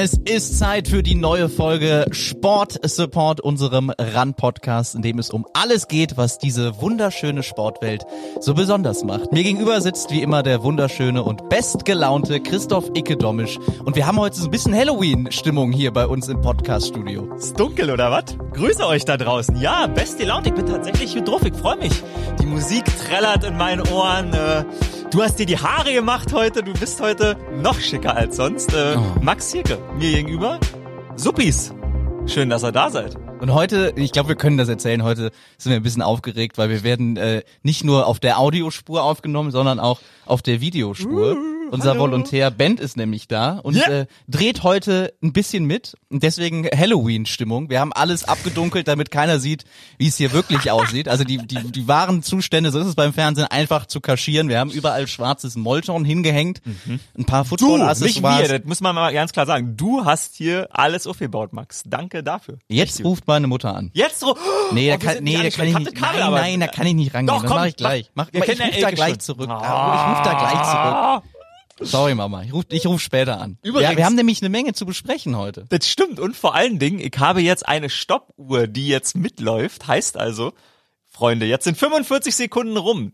Es ist Zeit für die neue Folge Sport Support, unserem RAN-Podcast, in dem es um alles geht, was diese wunderschöne Sportwelt so besonders macht. Mir gegenüber sitzt wie immer der wunderschöne und bestgelaunte Christoph Icke-Domisch. Und wir haben heute so ein bisschen Halloween-Stimmung hier bei uns im Podcast-Studio. Ist dunkel oder was? Grüße euch da draußen. Ja, beste Laune. Ich bin tatsächlich hier drauf. Ich freue mich. Die Musik trällert in meinen Ohren. Äh, Du hast dir die Haare gemacht heute. Du bist heute noch schicker als sonst. Äh, oh. Max Hirke, mir gegenüber. Suppis. Schön, dass ihr da seid. Und heute, ich glaube, wir können das erzählen, heute sind wir ein bisschen aufgeregt, weil wir werden äh, nicht nur auf der Audiospur aufgenommen, sondern auch auf der Videospur. Uh. Unser Hallo. Volontär Ben ist nämlich da und yeah. äh, dreht heute ein bisschen mit. Und deswegen Halloween-Stimmung. Wir haben alles abgedunkelt, damit keiner sieht, wie es hier wirklich aussieht. Also die, die, die wahren Zustände, so ist es beim Fernsehen, einfach zu kaschieren. Wir haben überall schwarzes Molton hingehängt. Mhm. Ein paar Football-Accessoires. Nicht wir, das muss man mal ganz klar sagen. Du hast hier alles aufgebaut, Max. Danke dafür. Jetzt ruft meine Mutter an. Jetzt ruft... Nee, oh, da kann, nee, da kann ich nicht, Kabel, nein, nein, da kann ich nicht rangehen. Doch, komm, das mache ich gleich. Mach, ich ruf da gleich zurück. Ah. Ich ruf da gleich zurück. Sorry, Mama. Ich rufe ich ruf später an. Übrigens, ja, wir haben nämlich eine Menge zu besprechen heute. Das stimmt. Und vor allen Dingen, ich habe jetzt eine Stoppuhr, die jetzt mitläuft. Heißt also, Freunde, jetzt sind 45 Sekunden rum.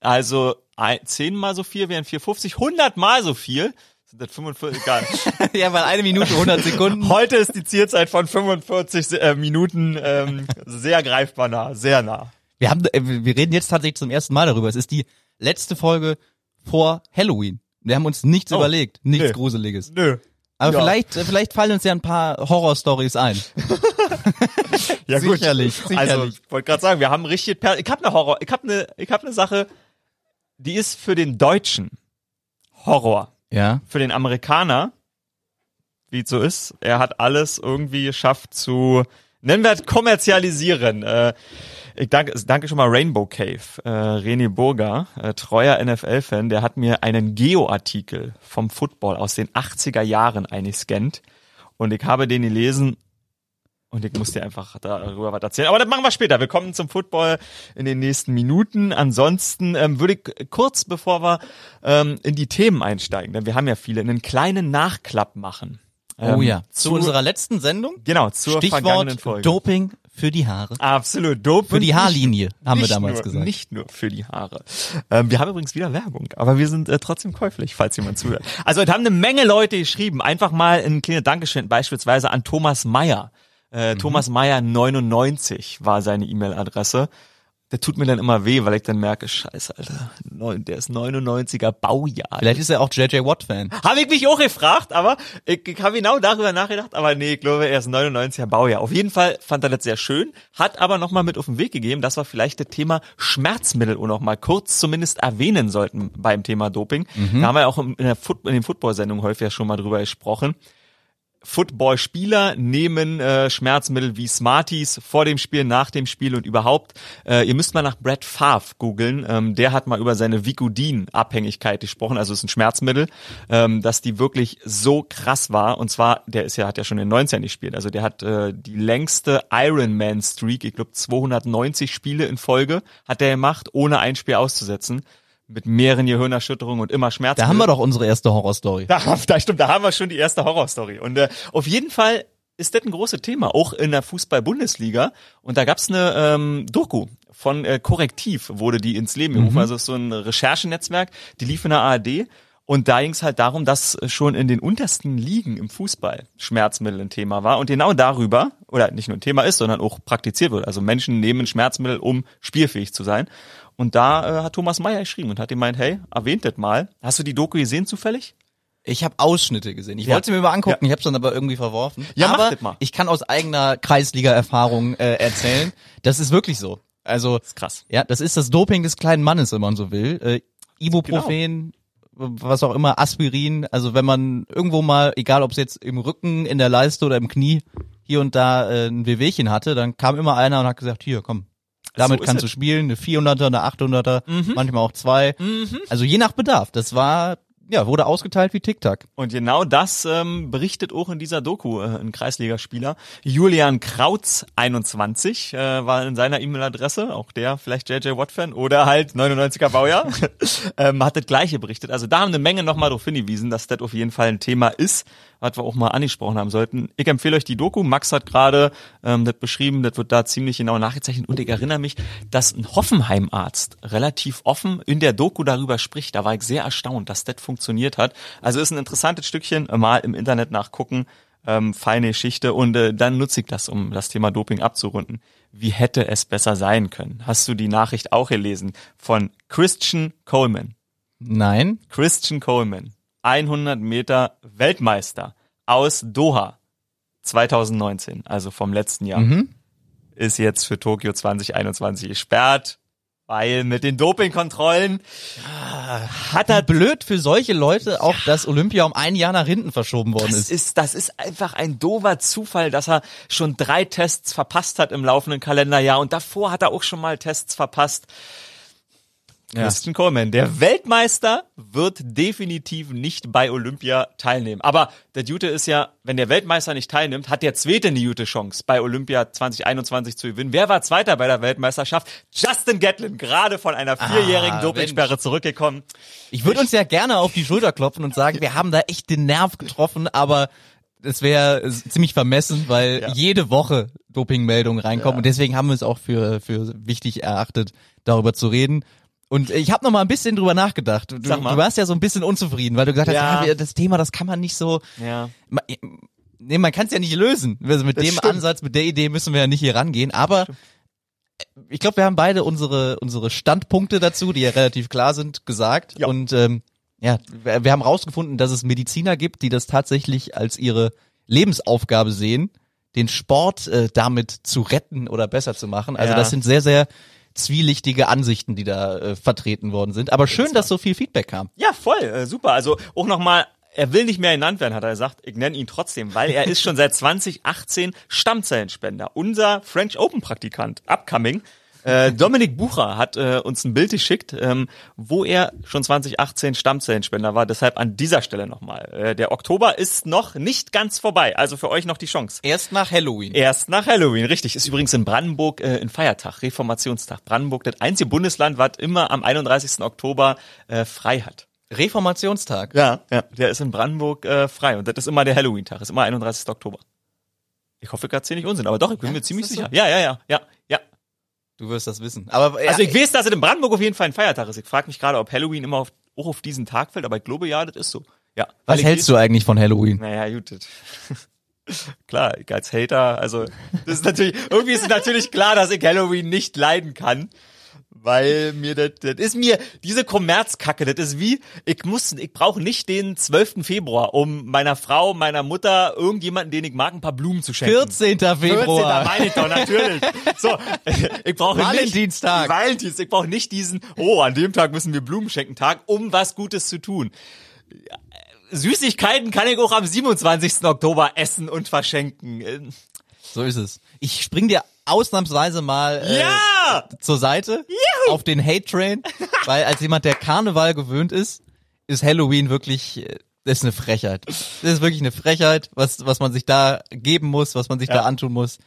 Also zehnmal so viel wären 450, 100 mal so viel. Sind das 45? Egal. ja, weil eine Minute 100 Sekunden. Heute ist die Zielzeit von 45 äh, Minuten ähm, sehr greifbar nah, sehr nah. Wir haben, äh, wir reden jetzt tatsächlich zum ersten Mal darüber. Es ist die letzte Folge vor Halloween. Wir haben uns nichts oh, überlegt, nichts nö. Gruseliges. Nö. Aber ja. vielleicht, vielleicht fallen uns ja ein paar Horrorstories ein. ja gut. Sicherlich, sicherlich. Also, ich wollte gerade sagen, wir haben richtig, ich habe eine Horror, ich habe eine, ich habe eine Sache, die ist für den Deutschen Horror. Ja. Für den Amerikaner, wie es so ist, er hat alles irgendwie geschafft zu, nennen wir es kommerzialisieren. Äh, ich danke, danke schon mal Rainbow Cave. Äh, René Burger, äh, treuer NFL-Fan, der hat mir einen Geo-Artikel vom Football aus den 80er Jahren eingescannt. Und ich habe den gelesen und ich muss dir einfach darüber was erzählen. Aber das machen wir später. Wir kommen zum Football in den nächsten Minuten. Ansonsten ähm, würde ich kurz, bevor wir ähm, in die Themen einsteigen, denn wir haben ja viele, einen kleinen Nachklapp machen. Ähm, oh ja. Zu, zu, unserer letzten Sendung? Genau, zur Stichwort vergangenen Folge. Doping für die Haare. Absolut. Doping. Für die Haarlinie, haben wir damals nur, gesagt. Nicht nur für die Haare. Ähm, wir haben übrigens wieder Werbung, aber wir sind äh, trotzdem käuflich, falls jemand zuhört. Also, da haben eine Menge Leute geschrieben. Einfach mal ein kleines Dankeschön beispielsweise an Thomas Meyer. Äh, mhm. Thomas Meyer 99 war seine E-Mail-Adresse der tut mir dann immer weh, weil ich dann merke, scheiße, Alter, der ist 99er Baujahr. Vielleicht ist er auch JJ Watt-Fan. Habe ich mich auch gefragt, aber ich, ich habe genau darüber nachgedacht, aber nee, ich glaube, er ist 99er Baujahr. Auf jeden Fall fand er das sehr schön, hat aber nochmal mit auf den Weg gegeben, dass wir vielleicht das Thema Schmerzmittel auch noch mal kurz zumindest erwähnen sollten beim Thema Doping. Mhm. Da haben wir auch in, der Foot in den Football-Sendungen häufig schon mal drüber gesprochen. Football-Spieler nehmen äh, Schmerzmittel wie Smarties vor dem Spiel, nach dem Spiel und überhaupt. Äh, ihr müsst mal nach Brad Favre googeln. Ähm, der hat mal über seine Vicodin-Abhängigkeit gesprochen, also ist ein Schmerzmittel, ähm, dass die wirklich so krass war. Und zwar, der ist ja, hat ja schon in den 90ern gespielt. Also der hat äh, die längste Ironman-Streak, ich glaube 290 Spiele in Folge, hat der gemacht, ohne ein Spiel auszusetzen mit mehreren Gehirnerschütterungen und immer Schmerzen. Da haben wir doch unsere erste Horrorstory. Da, da stimmt, da haben wir schon die erste Horrorstory. Und äh, auf jeden Fall ist das ein großes Thema, auch in der Fußball-Bundesliga. Und da gab's eine ähm, Doku von äh, Korrektiv, wurde die ins Leben gerufen. Mhm. Also so ein Recherchenetzwerk, die lief in der ARD. Und da ging es halt darum, dass schon in den untersten Ligen im Fußball Schmerzmittel ein Thema war. Und genau darüber, oder nicht nur ein Thema ist, sondern auch praktiziert wird. Also Menschen nehmen Schmerzmittel, um spielfähig zu sein. Und da äh, hat Thomas Meyer geschrieben und hat gemeint, hey, erwähnt das mal. Hast du die Doku gesehen zufällig? Ich habe Ausschnitte gesehen. Ich ja. wollte sie mir mal angucken, ja. ich habe es dann aber irgendwie verworfen. Ja, aber mach mal. ich kann aus eigener Kreisliga-Erfahrung äh, erzählen, das ist wirklich so. Also das ist krass. Ja, das ist das Doping des kleinen Mannes, wenn man so will. Äh, Ibuprofen, genau. was auch immer, Aspirin. Also wenn man irgendwo mal, egal ob es jetzt im Rücken, in der Leiste oder im Knie, hier und da äh, ein Wehwehchen hatte, dann kam immer einer und hat gesagt, hier, komm, damit so kannst du spielen, eine 400er, eine 800er, mhm. manchmal auch zwei. Mhm. Also je nach Bedarf. Das war ja, wurde ausgeteilt wie Tic-Tac. Und genau das ähm, berichtet auch in dieser Doku äh, ein Kreisligaspieler. Julian Krautz, 21, äh, war in seiner E-Mail-Adresse, auch der vielleicht JJ Watt-Fan oder halt 99er Baujahr, ähm, hat das gleiche berichtet. Also da haben eine Menge nochmal darauf hingewiesen, dass das auf jeden Fall ein Thema ist, was wir auch mal angesprochen haben sollten. Ich empfehle euch die Doku. Max hat gerade ähm, das beschrieben, das wird da ziemlich genau nachgezeichnet. Und ich erinnere mich, dass ein Hoffenheim-Arzt relativ offen in der Doku darüber spricht. Da war ich sehr erstaunt, dass das funktioniert hat. Also ist ein interessantes Stückchen, mal im Internet nachgucken. Ähm, feine Geschichte und äh, dann nutze ich das, um das Thema Doping abzurunden. Wie hätte es besser sein können? Hast du die Nachricht auch gelesen von Christian Coleman? Nein. Christian Coleman, 100 Meter Weltmeister aus Doha 2019, also vom letzten Jahr, Mhm. ist jetzt für Tokio 2021 gesperrt, weil mit den Dopingkontrollen hat er Blöd für solche Leute auch, dass Olympia um ein Jahr nach hinten verschoben worden Das ist. ist, das ist einfach ein dover Zufall, dass er schon drei Tests verpasst hat im laufenden Kalenderjahr und davor hat er auch schon mal Tests verpasst. Ja. Christian Coleman, der Weltmeister wird definitiv nicht bei Olympia teilnehmen. Aber der Jute ist ja, wenn der Weltmeister nicht teilnimmt, hat der Zweite eine gute Chance, bei Olympia 2021 zu gewinnen. Wer war Zweiter bei der Weltmeisterschaft? Justin Gatlin, gerade von einer vierjährigen Ah, Dopingsperre zurückgekommen. Ich würde uns ja gerne auf die Schulter klopfen und sagen, wir haben da echt den Nerv getroffen, aber es wäre ziemlich vermessen, weil Ja. jede Woche Dopingmeldungen reinkommen und deswegen haben wir es auch für, für wichtig erachtet, darüber zu reden. Und ich habe noch mal ein bisschen drüber nachgedacht. Du, du warst ja so ein bisschen unzufrieden, weil du gesagt hast, Ja. ja. wir- das Thema, das kann man nicht so, Ja. Ma- nee, man kann es ja nicht lösen. Also mit Das dem stimmt. Ansatz, mit der Idee müssen wir ja nicht hier rangehen. Aber ich glaube, wir haben beide unsere unsere Standpunkte dazu, die ja relativ klar sind, gesagt. Ja. Und ähm, ja, wir, wir haben rausgefunden, dass es Mediziner gibt, die das tatsächlich als ihre Lebensaufgabe sehen, den Sport äh, damit zu retten oder besser zu machen. Also Ja. das sind sehr, sehr zwielichtige Ansichten, die da äh, vertreten worden sind. Aber schön, dass so viel Feedback kam. Ja, voll, äh, super. Also auch nochmal, er will nicht mehr genannt werden, hat er gesagt. Ich nenne ihn trotzdem, weil er ist schon seit 2018 Stammzellenspender. Unser French Open Praktikant, upcoming. Äh, Dominik Bucher hat äh, uns ein Bild geschickt, ähm, wo er schon 2018 Stammzellenspender war. Deshalb an dieser Stelle nochmal. Äh, der Oktober ist noch nicht ganz vorbei, also für euch noch die Chance. Erst nach Halloween. Erst nach Halloween, richtig. Ist übrigens in Brandenburg äh, ein Feiertag, Reformationstag. Brandenburg, das einzige Bundesland, was immer am 31. Oktober äh, frei hat. Reformationstag. Ja, ja, der ist in Brandenburg äh, frei und das ist immer der Halloween-Tag, ist immer 31. Oktober. Ich hoffe, ich erzähle nicht Unsinn, aber doch, ich bin Ja, mir ziemlich so? sicher. Ja, ja, ja, ja, ja. Du wirst das wissen. Aber äh, Also ich weiß, dass es in Brandenburg auf jeden Fall ein Feiertag ist. Ich frage mich gerade, ob Halloween immer auf, auch auf diesen Tag fällt, aber ich glaube ja, das ist so. Ja. Was hältst du eigentlich von Halloween? Naja, gut. klar, ich als Hater, also das ist natürlich, irgendwie ist es natürlich klar, dass ich Halloween nicht leiden kann. Weil mir das, das ist mir, diese Kommerzkacke, das ist wie, ich muss, ich brauche nicht den 12. Februar, um meiner Frau, meiner Mutter, irgendjemanden, den ich mag, ein paar Blumen zu schenken. 14. 14. Februar. meine ich doch, natürlich. So, ich brauche Valentinstag. Nicht, Valentinstag. Ich brauche nicht diesen, oh, an dem Tag müssen wir Blumen schenken, Tag, um was Gutes zu tun. Süßigkeiten kann ich auch am 27. Oktober essen und verschenken. So ist es. Ich spring dir ausnahmsweise mal äh, Ja! zur Seite auf den Hate Train, weil als jemand, der Karneval gewöhnt ist, ist Halloween wirklich äh, das ist eine Frechheit. Das ist wirklich eine Frechheit, was was man sich da geben muss, was man sich Ja. da antun muss.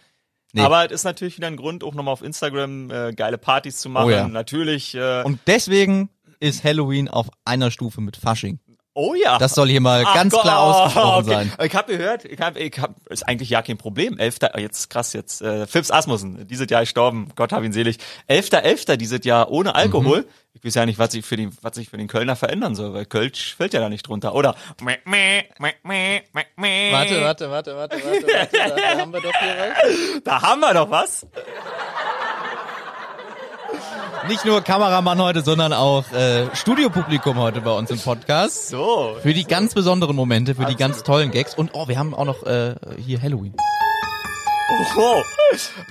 Nee. Aber es ist natürlich wieder ein Grund, auch nochmal auf Instagram äh, geile Partys zu machen. Oh ja. Natürlich. Äh, Und deswegen ist Halloween auf einer Stufe mit Fasching. Oh ja. Das soll hier mal Ach ganz Gott, klar ausgesprochen okay. sein. Ich habe gehört, ich hab, ich hab, ist eigentlich ja kein Problem. Elfter, jetzt krass jetzt, äh, Phipps Asmussen, dieses Jahr gestorben, Gott hab ihn selig. Elfter, Elfter dieses Jahr ohne Alkohol. Mhm. Ich weiß ja nicht, was sich für den, was sich für den Kölner verändern soll, weil Kölsch fällt ja da nicht drunter, oder? Warte, warte, warte, warte, warte, warte. Da haben wir doch hier was. Da haben wir doch was. Nicht nur Kameramann heute, sondern auch äh, Studiopublikum heute bei uns im Podcast. So. Für die ganz besonderen Momente, für die ganz tollen Gags. Und oh, wir haben auch noch äh, hier Halloween. Oh.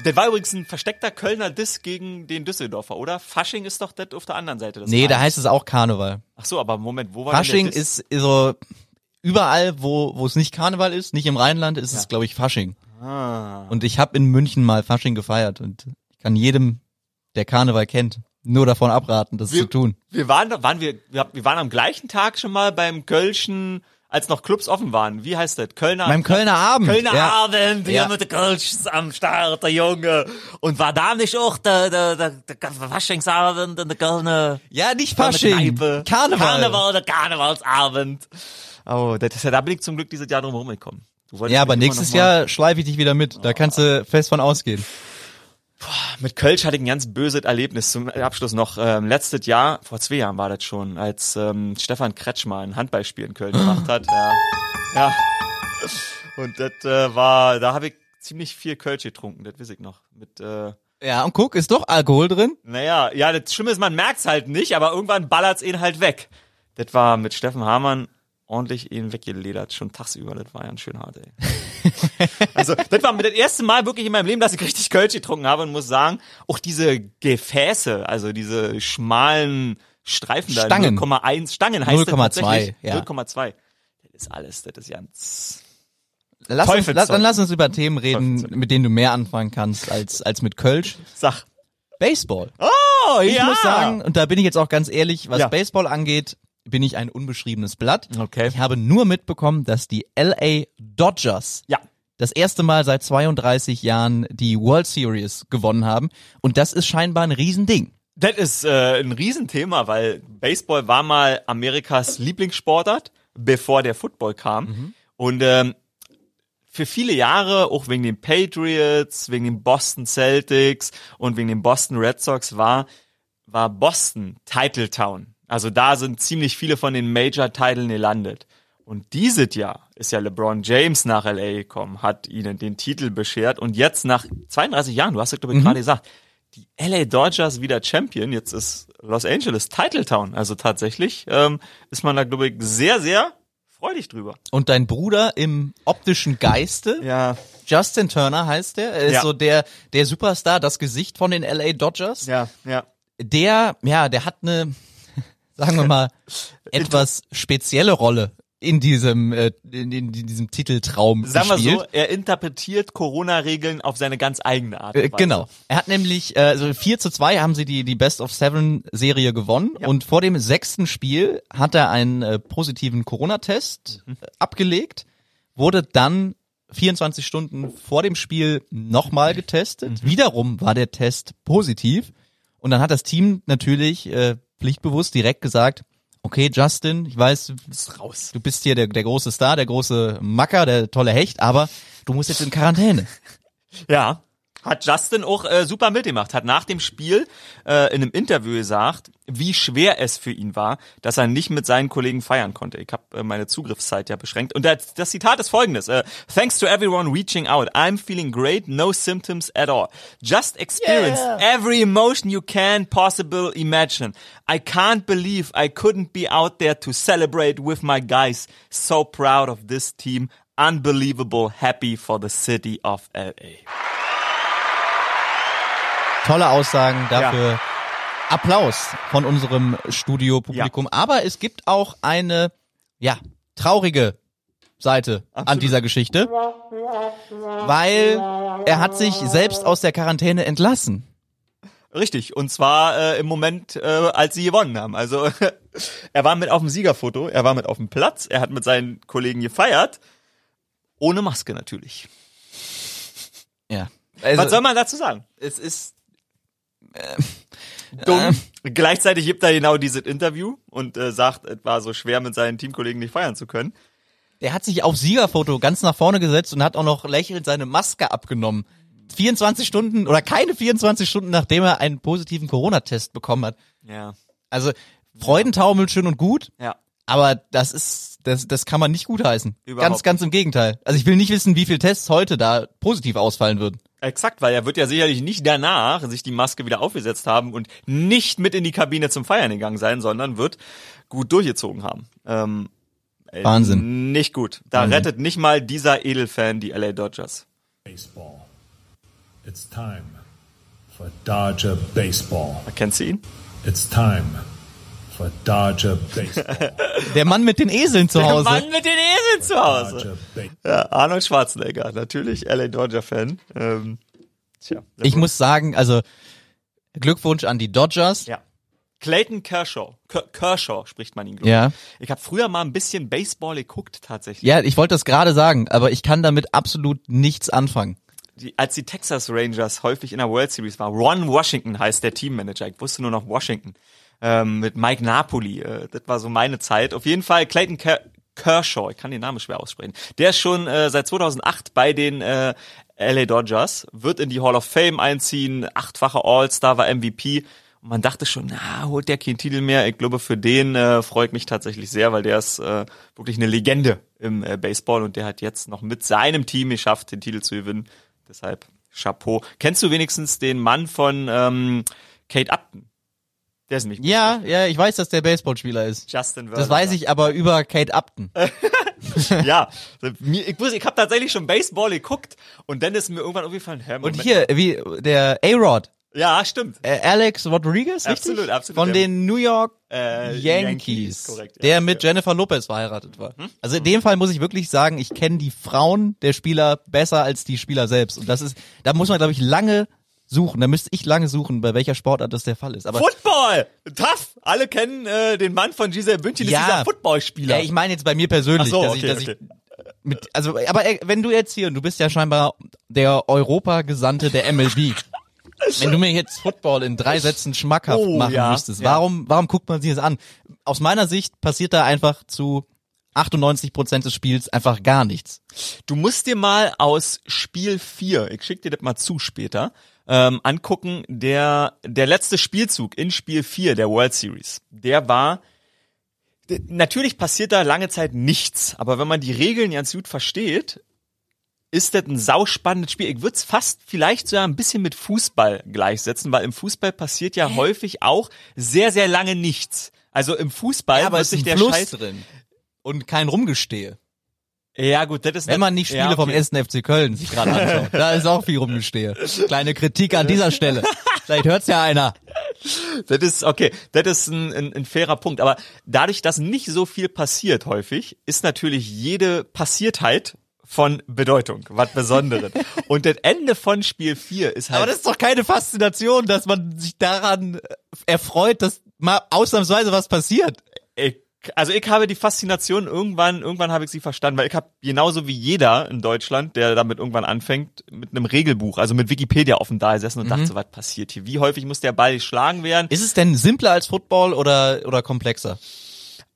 Der war übrigens ein versteckter Kölner Diss gegen den Düsseldorfer, oder? Fasching ist doch das auf der anderen Seite des Nee, da heißt es auch Karneval. Ach so, aber Moment, wo war Fasching der Diss? ist so überall, wo wo es nicht Karneval ist, nicht im Rheinland, ist es glaube ich Fasching. Ah. Und ich habe in München mal Fasching gefeiert und ich kann jedem, der Karneval kennt, nur davon abraten, das Wir- zu tun. Wir waren, waren wir, wir wir waren am gleichen Tag schon mal beim Kölschen, als noch Clubs offen waren. Wie heißt das? Kölner. Beim Kölner Abend. Kölner ja. Abend, hier Ja. mit der Kölsch am Start, der Junge. Und war da nicht auch der, der, der, der Faschingsabend in der Kölner Ja, nicht Fasching. Karneval. Karneval oder Karnevalsabend. Oh, das ist ja, da bin ich zum Glück dieses Jahr drum rumgekommen. Ja, aber nächstes Jahr schleife ich dich wieder mit. Da kannst du fest von ausgehen. Mit Kölsch hatte ich ein ganz böses Erlebnis zum Abschluss noch. Ähm, letztes Jahr, vor zwei Jahren war das schon, als ähm, Stefan Kretschmer ein Handballspiel in Köln gemacht hat. Ja. ja. Und das äh, war, da habe ich ziemlich viel Kölsch getrunken, das weiß ich noch. Mit, äh, Ja, und guck, ist doch Alkohol drin. naja, ja, das Schlimme ist, man merkt's halt nicht, aber irgendwann ballert's ihn halt weg. Das war mit Steffen Hamann ordentlich ihn weggeledert, schon tagsüber. Das war ja ein schön hart, ey. also, das war das erste Mal wirklich in meinem Leben, dass ich richtig Kölsch getrunken habe und muss sagen, auch diese Gefäße, also diese schmalen Streifen da, Stangen. 0,1 Stangen heißt das 0,2, tatsächlich. ja. 0,2. Das ist alles, das ist ganz... Lass uns, lass, dann lass uns über Themen reden, mit denen du mehr anfangen kannst als, als mit Kölsch. Sach. Baseball. Oh, Ich ja. muss sagen, und da bin ich jetzt auch ganz ehrlich, was Ja. Baseball angeht, bin ich ein unbeschriebenes Blatt. Okay. Ich habe nur mitbekommen, dass die LA Dodgers Ja. das erste Mal seit 32 Jahren die World Series gewonnen haben. Und das ist scheinbar ein Riesending. Das ist äh, ein Riesenthema, weil Baseball war mal Amerikas Lieblingssportart, bevor der Football kam. Und ähm, für viele Jahre, auch wegen den Patriots, wegen den Boston Celtics und wegen den Boston Red Sox, war, war Boston Title Town. Also da sind ziemlich viele von den Major-Titeln gelandet. Und dieses Jahr ist ja LeBron James nach LA gekommen, hat ihnen den Titel beschert und jetzt nach 32 Jahren, du hast es glaube ich gerade gesagt, die LA Dodgers wieder Champion. Jetzt ist Los Angeles Title Town. Also tatsächlich ähm, ist man da glaube ich sehr, sehr freudig drüber. Und dein Bruder im optischen Geiste, Ja, Justin Turner heißt der, er ist Ja. so der, der Superstar, das Gesicht von den LA Dodgers. ja, ja. Der, ja, der hat eine, sagen wir mal, etwas spezielle Rolle in diesem, äh, in, in diesem Titeltraum Sagen wir gespielt. so, er interpretiert Corona-Regeln auf seine ganz eigene Art. Äh. Genau. Er hat nämlich, äh, also 4 zu 2 haben sie die, die Best of Seven Serie gewonnen Ja. und vor dem sechsten Spiel hat er einen äh, positiven Corona-Test Mhm. äh, abgelegt, wurde dann 24 Stunden vor dem Spiel nochmal getestet. Mhm. Wiederum war der Test positiv und dann hat das Team natürlich äh, pflichtbewusst direkt gesagt, okay Justin, ich weiß, du bist hier der, der große Star, der große Macker, der tolle Hecht, aber du musst jetzt in Quarantäne. Ja. Hat Justin auch äh, super mitgemacht, hat nach dem Spiel äh, in einem Interview gesagt, wie schwer es für ihn war, dass er nicht mit seinen Kollegen feiern konnte. Ich habe äh, meine Zugriffszeit ja beschränkt. Und das, das Zitat ist folgendes. Äh, Thanks to everyone reaching out. I'm feeling great, no symptoms at all. Just experience every emotion you can possible imagine. I can't believe I couldn't be out there to celebrate with my guys. So proud of this team. Unbelievable happy for the city of LA. Tolle Aussagen dafür. Applaus von unserem Studiopublikum. Aber es gibt auch eine, ja, traurige Seite an Absolut. dieser Geschichte, weil er hat sich selbst aus der Quarantäne entlassen. Richtig, und zwar äh, im Moment, äh, als sie gewonnen haben. Also er war mit auf dem Siegerfoto, er war mit auf dem Platz, er hat mit seinen Kollegen gefeiert, ohne Maske natürlich. Ja. Also, Was soll man dazu sagen? es ist Dumm. Gleichzeitig gibt er genau dieses Interview und äh, sagt, es war so schwer mit seinen Teamkollegen nicht feiern zu können. Der hat sich auf Siegerfoto ganz nach vorne gesetzt und hat auch noch lächelnd seine Maske abgenommen. 24 Stunden oder keine 24 Stunden, nachdem er einen positiven Corona-Test bekommen hat. Ja. Also Freudentaumel schön und gut, Ja. Aber das ist, das, das kann man nicht gutheißen. Überhaupt Ganz, ganz im Gegenteil. Also ich will nicht wissen, wie viele Tests heute da positiv ausfallen würden. Exakt, weil er wird ja sicherlich nicht danach sich die Maske wieder aufgesetzt haben und nicht mit in die Kabine zum Feiern gegangen sein, sondern wird gut durchgezogen haben. Ähm, ey, Wahnsinn. Nicht gut. Da Wahnsinn. rettet nicht mal dieser Edelfan die LA Dodgers. Baseball. It's time for Dodger Baseball. Kennst du ihn? It's time for Dodger Baseball. Der Mann mit den Eseln zu Hause. Mann mit den Eseln zu Hause. Ja, Arnold Schwarzenegger, natürlich LA Dodger Fan. Ähm, tja. Ich muss sagen, also Glückwunsch an die Dodgers. Ja. Clayton Kershaw. Ker- Kershaw spricht man ihn, glaube Ja. ich. Ich habe früher mal ein bisschen Baseball geguckt, tatsächlich. Ja, ich wollte das gerade sagen, aber ich kann damit absolut nichts anfangen. die, als die Texas Rangers häufig in der World Series war, Ron Washington heißt der Teammanager. Ich wusste nur noch Washington. Ähm, mit Mike Napoli. Äh, das war so meine Zeit. Auf jeden Fall Clayton Ker Kershaw, ich kann den Namen schwer aussprechen. Der ist schon äh, seit 2008 bei den äh, LA Dodgers, wird in die Hall of Fame einziehen, achtfacher All-Star, war MVP. Und man dachte schon, na, holt der keinen Titel mehr. Ich glaube, für den äh, freut mich tatsächlich sehr, weil der ist äh, wirklich eine Legende im äh, Baseball und der hat jetzt noch mit seinem Team geschafft, den Titel zu gewinnen. Deshalb Chapeau. Kennst du wenigstens den Mann von ähm, Kate Upton? Der ist nämlich Ja, ja, ich weiß, dass der Baseballspieler ist. Justin Das weiß ich aber über Kate Upton. ja, ich, wusste, ich habe tatsächlich schon Baseball geguckt und dann ist mir irgendwann aufgefallen, hä, Und hier, wie der A-Rod, Ja, stimmt. äh, Alex Rodriguez, richtig? Absolut, absolut. Von den New York Äh, Yankees, korrekt. ja. der mit Jennifer Lopez verheiratet war. Also in dem Fall muss ich wirklich sagen, ich kenne die Frauen der Spieler besser als die Spieler selbst. Und das ist, da muss man, glaube ich, lange suchen. Da müsste ich lange suchen, bei welcher Sportart das der Fall ist. Aber Football! Tough! Alle kennen äh, den Mann von Giselle Bündchen, Ja. ist dieser Footballspieler. ja, ich meine jetzt bei mir persönlich, so, dass okay, ich, dass okay. ich mit, also, aber äh, wenn du jetzt hier, und du bist ja scheinbar der Europa-Gesandte der MLB. Wenn du mir jetzt Football in drei Sätzen schmackhaft Oh, machen ja, müsstest, ja. warum, warum guckt man sich das an? Aus meiner Sicht passiert da einfach zu 98 Prozent des Spiels einfach gar nichts. Du musst dir mal aus Spiel 4, ich schick dir das mal zu später, ähm, angucken, der, der letzte Spielzug in Spiel 4 der World Series, der war, natürlich passiert da lange Zeit nichts, aber wenn man die Regeln ganz gut versteht, ist das ein sauspannendes Spiel. Ich würde es fast vielleicht sogar ein bisschen mit Fußball gleichsetzen, weil im Fußball passiert ja häufig auch sehr, sehr lange nichts. Also im Fußball aber wird es sich ist der Fluss Scheiß... drin. Und kein Rumgestehe. Ja gut, das ist... Wenn man nicht Spiele ja, vom okay. 1. FC Köln sich gerade anschaut, da ist auch viel Rumgestehe. Kleine Kritik an dieser Stelle. Vielleicht hört's ja einer. Das ist, okay, das ist ein, ein, ein fairer Punkt. Aber dadurch, dass nicht so viel passiert häufig, ist natürlich jede Passiertheit von Bedeutung, was Besonderes. Und das Ende von Spiel 4 ist halt. Aber das ist doch keine Faszination, dass man sich daran äh, erfreut, dass mal ausnahmsweise was passiert. ich, also ich habe die Faszination irgendwann, irgendwann habe ich sie verstanden, weil ich habe genauso wie jeder in Deutschland, der damit irgendwann anfängt, mit einem Regelbuch, also mit Wikipedia offen da gesessen und dachte so, was passiert hier? Wie häufig muss der Ball geschlagen werden? Ist es denn simpler als Football oder, oder komplexer?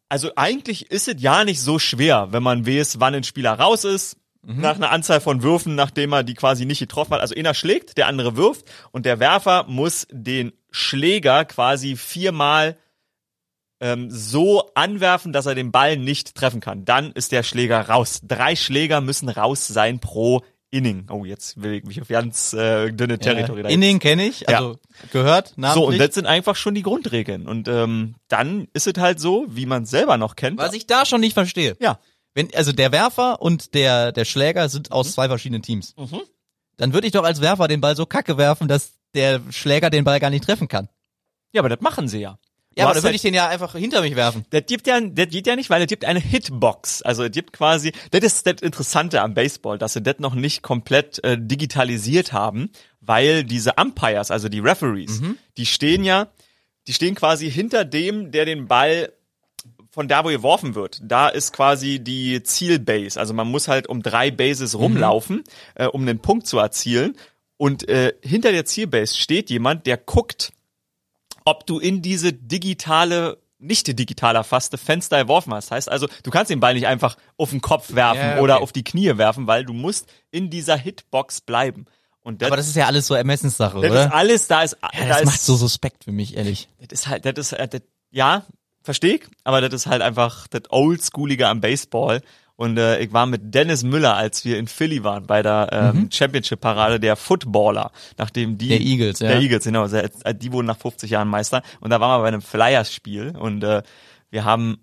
Also eigentlich ist es ja nicht so schwer, wenn man weiß, wann ein Spieler raus ist, nach einer Anzahl von Würfen, nachdem er die quasi nicht getroffen hat. Also einer schlägt, der andere wirft und der Werfer muss den Schläger quasi viermal ähm, so anwerfen, dass er den Ball nicht treffen kann. Dann ist der Schläger raus. Drei Schläger müssen raus sein pro Inning. Oh, jetzt will ich mich auf ganz äh, dünne Territory da Inning kenne ich, also gehört, namentlich. so, und das sind einfach schon die Grundregeln. Und ähm, dann ist es halt so, wie man es selber noch kennt. Was ich da schon nicht verstehe. Ja. Wenn, also der Werfer und der, der Schläger sind aus zwei verschiedenen Teams. Dann würde ich doch als Werfer den Ball so kacke werfen, dass der Schläger den Ball gar nicht treffen kann. Ja, aber das machen sie ja. Ja, aber dann würde halt- ich den ja einfach hinter mich werfen. Das gibt ja, das geht ja nicht, weil es gibt eine Hitbox. Also es gibt quasi, das ist das Interessante am Baseball, dass sie das noch nicht komplett äh, digitalisiert haben, weil diese Umpires, also die Referees, die stehen ja, die stehen quasi hinter dem, der den Ball von da, wo geworfen wird. Da ist quasi die Zielbase. Also man muss halt um drei Bases rumlaufen, äh, um einen Punkt zu erzielen. Und äh, hinter der Zielbase steht jemand, der guckt, ob du in diese digitale, nicht digital erfasste Fenster geworfen hast. Heißt also, du kannst den Ball nicht einfach auf den Kopf werfen Ja, okay. oder auf die Knie werfen, weil du musst in dieser Hitbox bleiben. Und das, Aber das ist ja alles so Ermessenssache, das oder? ist alles, da ist, ja, da das ist, macht so suspekt für mich, ehrlich. das ist halt, das ist, äh, das, ja, versteh ich, aber das ist halt einfach das Oldschoolige am Baseball. Und äh, ich war mit Dennis Müller, als wir in Philly waren, bei der ähm, Championship-Parade der Footballer, nachdem die Der Eagles, ja. Der Eagles, genau. äh, Die wurden nach 50 Jahren Meister. Und da waren wir bei einem Flyers-Spiel und äh, wir haben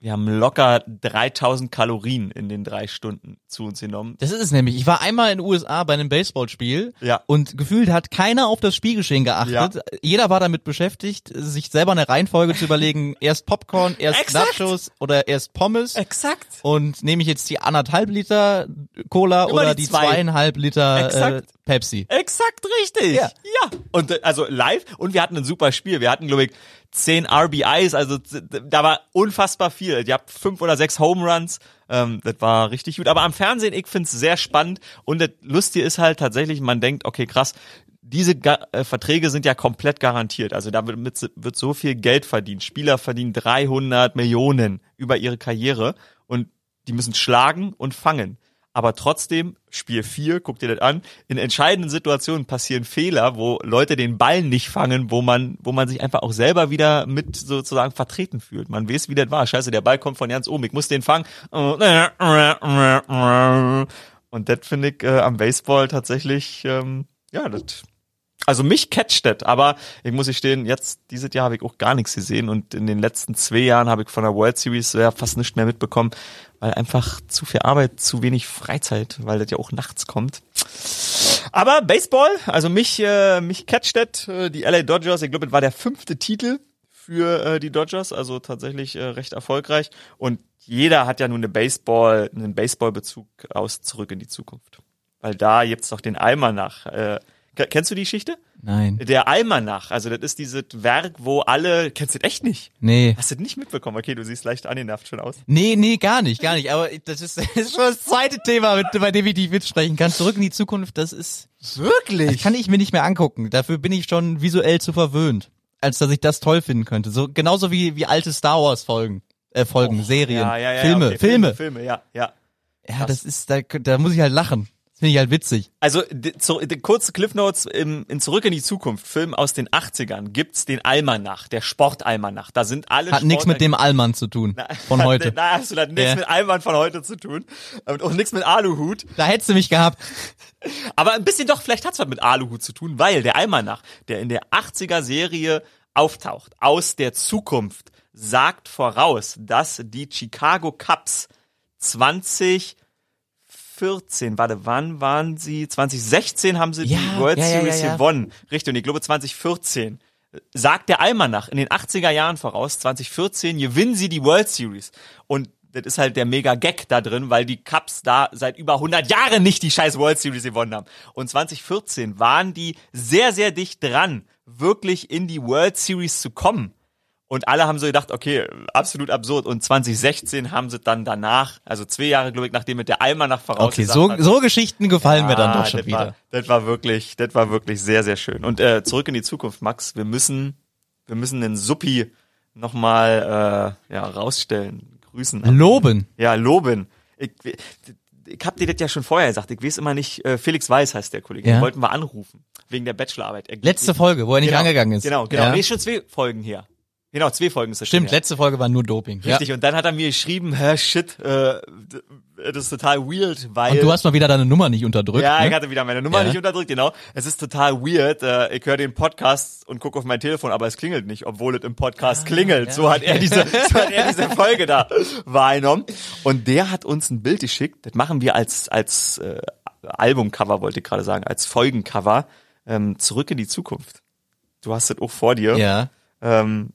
wir haben locker 3000 Kalorien in den drei Stunden zu uns genommen. Das ist es nämlich. Ich war einmal in den USA bei einem Baseballspiel Ja. und gefühlt hat keiner auf das Spielgeschehen geachtet. Jeder war damit beschäftigt, sich selber eine Reihenfolge zu überlegen. Erst Popcorn, erst Exakt. Nachos oder erst Pommes. Exakt. Und nehme ich jetzt die anderthalb Liter Cola Immer oder die zwei. zweieinhalb Liter äh, Exakt. Pepsi? Exakt richtig. Ja. ja. Und äh, also live und wir hatten ein super Spiel. Wir hatten glaube ich zehn RBIs, also da war unfassbar viel. Ihr habt fünf oder sechs Home Runs. Ähm, das war richtig gut. Aber am Fernsehen, ich find's sehr spannend. Und das Lustige ist halt tatsächlich, man denkt, okay, krass, diese Ga äh, Verträge sind ja komplett garantiert. Also da wird, wird so viel Geld verdient. Spieler verdienen 300 Millionen über ihre Karriere. Und die müssen schlagen und fangen. Aber trotzdem, Spiel 4, guck dir das an, in entscheidenden Situationen passieren Fehler, wo Leute den Ball nicht fangen, wo man, wo man sich einfach auch selber wieder mit sozusagen vertreten fühlt. Man weiß, wie das war. Scheiße, der Ball kommt von ganz oben, ich muss den fangen. Und das finde ich äh, am Baseball tatsächlich, ähm, ja, das also mich catcht das, aber ich muss gestehen, jetzt dieses Jahr habe ich auch gar nichts gesehen und in den letzten zwei Jahren habe ich von der World Series ja fast nicht mehr mitbekommen, weil einfach zu viel Arbeit, zu wenig Freizeit, weil das ja auch nachts kommt. Aber Baseball, also mich äh, mich catcht das, äh, die LA Dodgers, ich glaube, das war der fünfte Titel für äh, die Dodgers, also tatsächlich äh, recht erfolgreich und jeder hat ja nun eine Baseball, einen Baseballbezug aus zurück in die Zukunft. Weil da gibt's doch den Eimer nach. Äh, Kennst du die Geschichte? Nein. Der Almanach, also das ist dieses Werk, wo alle, kennst du das echt nicht? Nee. Hast du das nicht mitbekommen? Okay, du siehst leicht angenervt schon aus. Nee, nee, gar nicht, gar nicht. Aber das ist, das ist schon das zweite Thema, mit, bei dem ich nicht mitsprechen kann. Zurück in die Zukunft, das ist, Wirklich? das kann ich mir nicht mehr angucken. Dafür bin ich schon visuell zu verwöhnt, als dass ich das toll finden könnte. So, genauso wie, wie alte Star Wars Folgen, äh, Folgen, Serien, ja, ja, ja, Filme, okay, Filme. Filme, ja, ja. Ja, das ist, da, da muss ich halt lachen. Das finde ich halt witzig. Also zu, kurze Cliff Notes im, in Zurück in die Zukunft, Film aus den 80ern, gibt's den Almanach, der Sportalmanach. Da sind alle Hat nichts mit dem Allmann zu tun, Na, von heute. Na, absolut, hat nichts Ja. mit Alman von heute zu tun. Und auch nichts mit Aluhut. Da hättest du mich gehabt. Aber ein bisschen doch, vielleicht hat's was mit Aluhut zu tun, weil der Almanach, der in der 80er Serie auftaucht, aus der Zukunft, sagt voraus, dass die Chicago Cubs 2014, warte, wann waren sie? 2016 haben sie Ja, die World ja, Series ja, gewonnen. Richtig, und ich glaube 2014 sagt der Almanach in den 80er Jahren voraus, 2014 gewinnen sie die World Series. Und das ist halt der mega Gag da drin, weil die Cubs da seit über 100 Jahren nicht die scheiß World Series gewonnen haben. Und 2014 waren die sehr, sehr dicht dran, wirklich in die World Series zu kommen. Und alle haben so gedacht, okay, absolut absurd. Und 2016 haben sie dann danach, also zwei Jahre, glaube ich, nachdem mit der Almanach Okay, vorausgesagt so, hat, so Geschichten gefallen mir dann doch schon das wieder. War, das war wirklich, das war wirklich sehr, sehr schön. Und äh, zurück in die Zukunft, Max. Wir müssen, wir müssen den Suppi nochmal äh, ja, rausstellen, grüßen. Loben. Ja, loben. Ich, ich hab dir das ja schon vorher gesagt. Ich weiß immer nicht. Äh, Felix Weiß heißt der Kollege. Ja. Den wollten wir anrufen wegen der Bachelorarbeit. Er- Letzte Folge, wo er nicht genau, rangegangen ist. Genau, genau. Ja. Nee, schon zwei Folgen hier. Genau, zwei Folgen ist das Stimmt, schon letzte Folge war nur Doping. Richtig. Und dann hat er mir geschrieben, hä, shit, äh, das ist total weird, weil Und du hast mal wieder deine Nummer nicht unterdrückt. ja, ne? ich hatte wieder meine Nummer Ja. nicht unterdrückt, genau. Es ist total weird. Äh, ich höre den Podcast und gucke auf mein Telefon, aber es klingelt nicht, obwohl es im Podcast klingelt. So hat er diese, so hat er diese Folge da wahrgenommen. Und der hat uns ein Bild geschickt. Das machen wir als als äh, Albumcover, wollte ich gerade sagen, als Folgencover. Ähm, zurück in die Zukunft. Du hast das auch vor dir. ja. Ähm,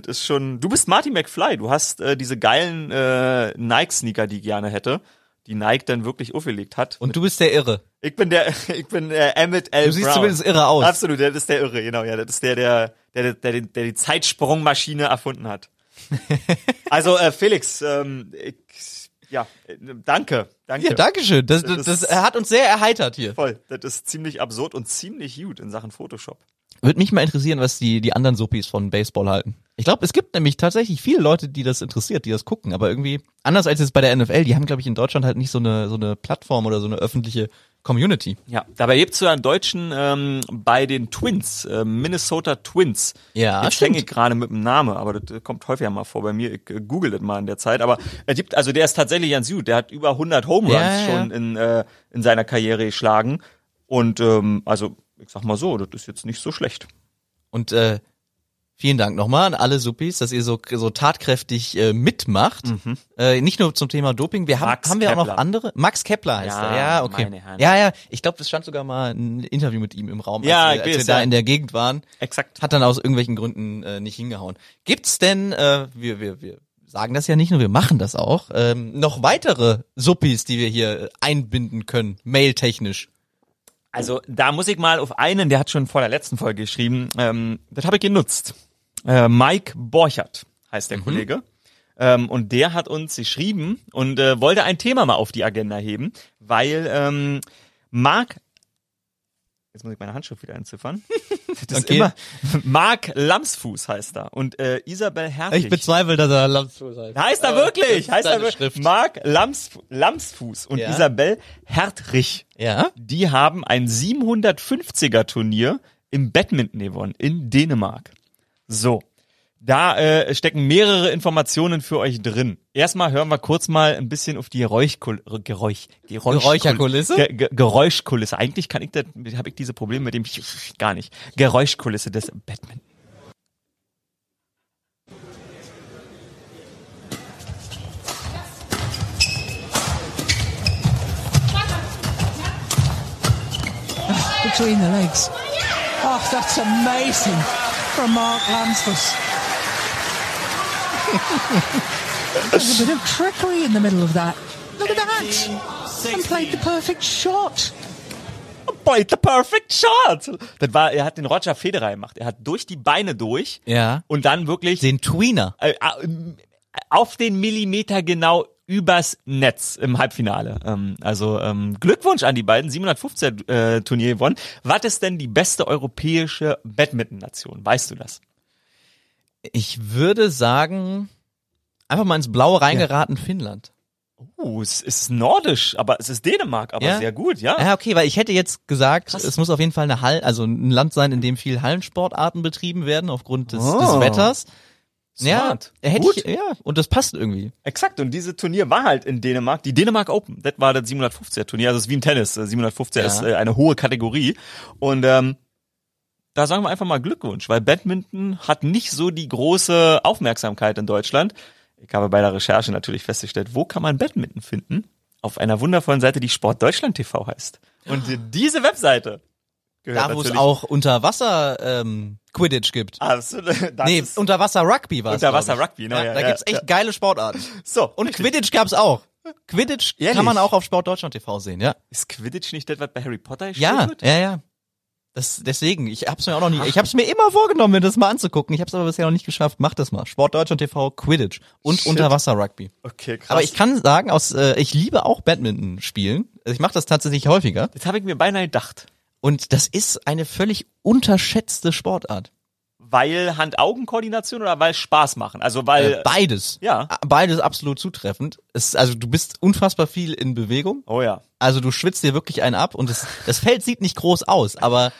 das ist schon. Du bist Marty McFly. Du hast äh, diese geilen äh, Nike-Sneaker, die ich gerne hätte, die Nike dann wirklich aufgelegt hat. Und du bist der Irre. Ich bin der, ich bin äh, Emmett L. Du siehst Brown. zumindest irre aus. Absolut, das ist der Irre, genau, ja, das ist der, der, der, der, der, der die Zeitsprungmaschine erfunden hat. also äh, Felix, ähm, ich, ja, äh, danke, danke. Ja, Dankeschön. Das, das, Das das hat uns sehr erheitert hier. Voll, das ist ziemlich absurd und ziemlich gut in Sachen Photoshop. Würde mich mal interessieren, was die, die anderen Suppis von Baseball halten. Ich glaube, es gibt nämlich tatsächlich viele Leute, die das interessiert, die das gucken, aber irgendwie, anders als jetzt bei der NFL, die haben, glaube ich, in Deutschland halt nicht so eine, so eine Plattform oder so eine öffentliche Community. Ja, dabei gibt's sogar einen Deutschen ähm, bei den Twins, äh, Minnesota Twins. Ja, Jetzt hänge ich gerade mit dem Namen, aber das kommt häufiger mal vor bei mir. Ich äh, google das mal in der Zeit. Aber er gibt, also der ist tatsächlich ganz gut. Der hat über 100 Home Runs Ja, ja, schon in, äh, in seiner Karriere geschlagen. Und ähm, also, ich sag mal so, das ist jetzt nicht so schlecht. Und äh, vielen Dank nochmal an alle Suppis, dass ihr so, so tatkräftig äh, mitmacht. Äh, nicht nur zum Thema Doping, wir haben, Mhm. Max haben wir auch noch andere? Max Kepler heißt Ja, er, ja, okay. Ja, ja, ich glaube, es stand sogar mal ein Interview mit ihm im Raum, Ja, als, wir, als wir da ja. in der Gegend waren. Exakt. Hat dann aus irgendwelchen Gründen äh, nicht hingehauen. Gibt's denn, äh, wir, wir, wir sagen das ja nicht nur, wir machen das auch, ähm, noch weitere Suppis, die wir hier äh, einbinden können, mailtechnisch? Also da muss ich mal auf einen, der hat schon vor der letzten Folge geschrieben, ähm, das habe ich genutzt. Äh, Mike Borchert heißt der Kollege. Ähm, und der hat uns geschrieben und äh, wollte ein Thema mal auf die Agenda heben, weil ähm, Mark jetzt muss ich meine Handschrift wieder entziffern. Das ist Okay. immer, Marc Lamsfuß heißt er. Und äh, Isabel Hertig. Ich bezweifle, dass er Lamsfuß heißt. Heißt er wirklich? Heißt ist er wirklich? Marc Lams, Lamsfuß und Ja. Isabel Hertrich. Ja? Die haben ein 750er Turnier im Badminton gewonnen in Dänemark. So. Da äh, stecken mehrere Informationen für euch drin. Erstmal hören wir kurz mal ein bisschen auf die Geräuschkul Geräusch, Geräuschkul Geräucherkulisse? Ge Ge Geräuschkulisse. Eigentlich kann ich das, habe ich diese Probleme mit dem gar nicht. Geräuschkulisse des Badminton. between the legs. Oh, that's amazing from Mark Lansford. There's a bit of trickery in the middle of that. Look at that. And played the perfect shot. Boy, the perfect shot. Das war, er hat den Roger Federer gemacht. Er hat durch die Beine durch Ja. und dann wirklich Den Tweener. äh, äh, auf den Millimeter genau übers Netz im Halbfinale. Ähm, also ähm, Glückwunsch an die beiden, 750er äh, Turnier gewonnen. Was ist denn die beste europäische Badminton-Nation? Weißt du das? Ich würde sagen, einfach mal ins Blaue reingeraten, Finnland. Uh, es ist nordisch, aber es ist Dänemark, aber Ja? sehr gut, ja. Ja, okay, weil ich hätte jetzt gesagt, es muss auf jeden Fall eine Hall, also ein Land sein, in dem viel Hallensportarten betrieben werden aufgrund des, Oh. des Wetters. Smart. Ja, hätte Gut. ich, ja, und das passt irgendwie. Exakt, und diese Turnier war halt in Dänemark, die Dänemark Open, das war das 750er Turnier, also es ist wie im Tennis, äh, 750er Ja. ist äh, eine hohe Kategorie und ähm, da sagen wir einfach mal Glückwunsch, weil Badminton hat nicht so die große Aufmerksamkeit in Deutschland. Ich habe bei der Recherche natürlich festgestellt, wo kann man Badminton finden? Auf einer wundervollen Seite, die Sport Deutschland TV heißt. Und diese Webseite gehört Da, wo es auch Unterwasser ähm, Quidditch gibt. Absolut, das nee, ist Unterwasser Rugby war es. Unterwasser. Rugby, ne? Ja, Ja, da ja, gibt's echt geile Sportarten. so. Und richtig. Quidditch gab's auch. Quidditch Ehrlich? kann man auch auf Sport Deutschland TV sehen, ja. Ist Quidditch nicht das, was bei Harry Potter gespielt Ja, wird? ja, ja. Das, deswegen, ich hab's mir auch noch nie, ich hab's mir immer vorgenommen, mir das mal anzugucken. Ich hab's aber bisher noch nicht geschafft. Mach das mal. Sport Deutschland TV, Quidditch und Shit. Unterwasser Rugby. Okay, krass. Aber ich kann sagen, aus, äh, ich liebe auch Badminton spielen. Also ich mache das tatsächlich häufiger. Das habe ich mir beinahe gedacht. Und das ist eine völlig unterschätzte Sportart. Weil Hand-Augen-Koordination oder weil Spaß machen? Also weil. Äh, beides. ja. Beides absolut zutreffend. Es, also du bist unfassbar viel in Bewegung. oh ja. Also du schwitzt dir wirklich einen ab und das, das Feld sieht nicht groß aus, aber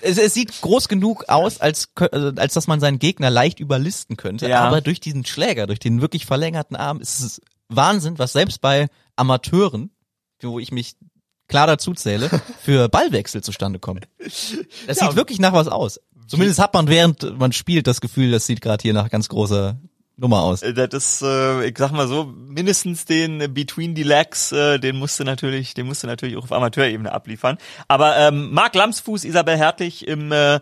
es, es sieht groß genug aus, als, äh, als dass man seinen Gegner leicht überlisten könnte. Ja. Aber durch diesen Schläger, durch den wirklich verlängerten Arm, ist es Wahnsinn, was selbst bei Amateuren, wo ich mich klar dazu zähle, für Ballwechsel zustande kommen. Das Ja. sieht wirklich nach was aus. Zumindest hat man während man spielt das Gefühl, das sieht gerade hier nach ganz großer Nummer aus. Äh, Das ist, äh, ich sag mal so, mindestens den Between the Legs, äh, den musste natürlich, den musste natürlich auch auf Amateurebene abliefern. Aber ähm, Marc Lamsfuß, Isabel Hertlich im äh,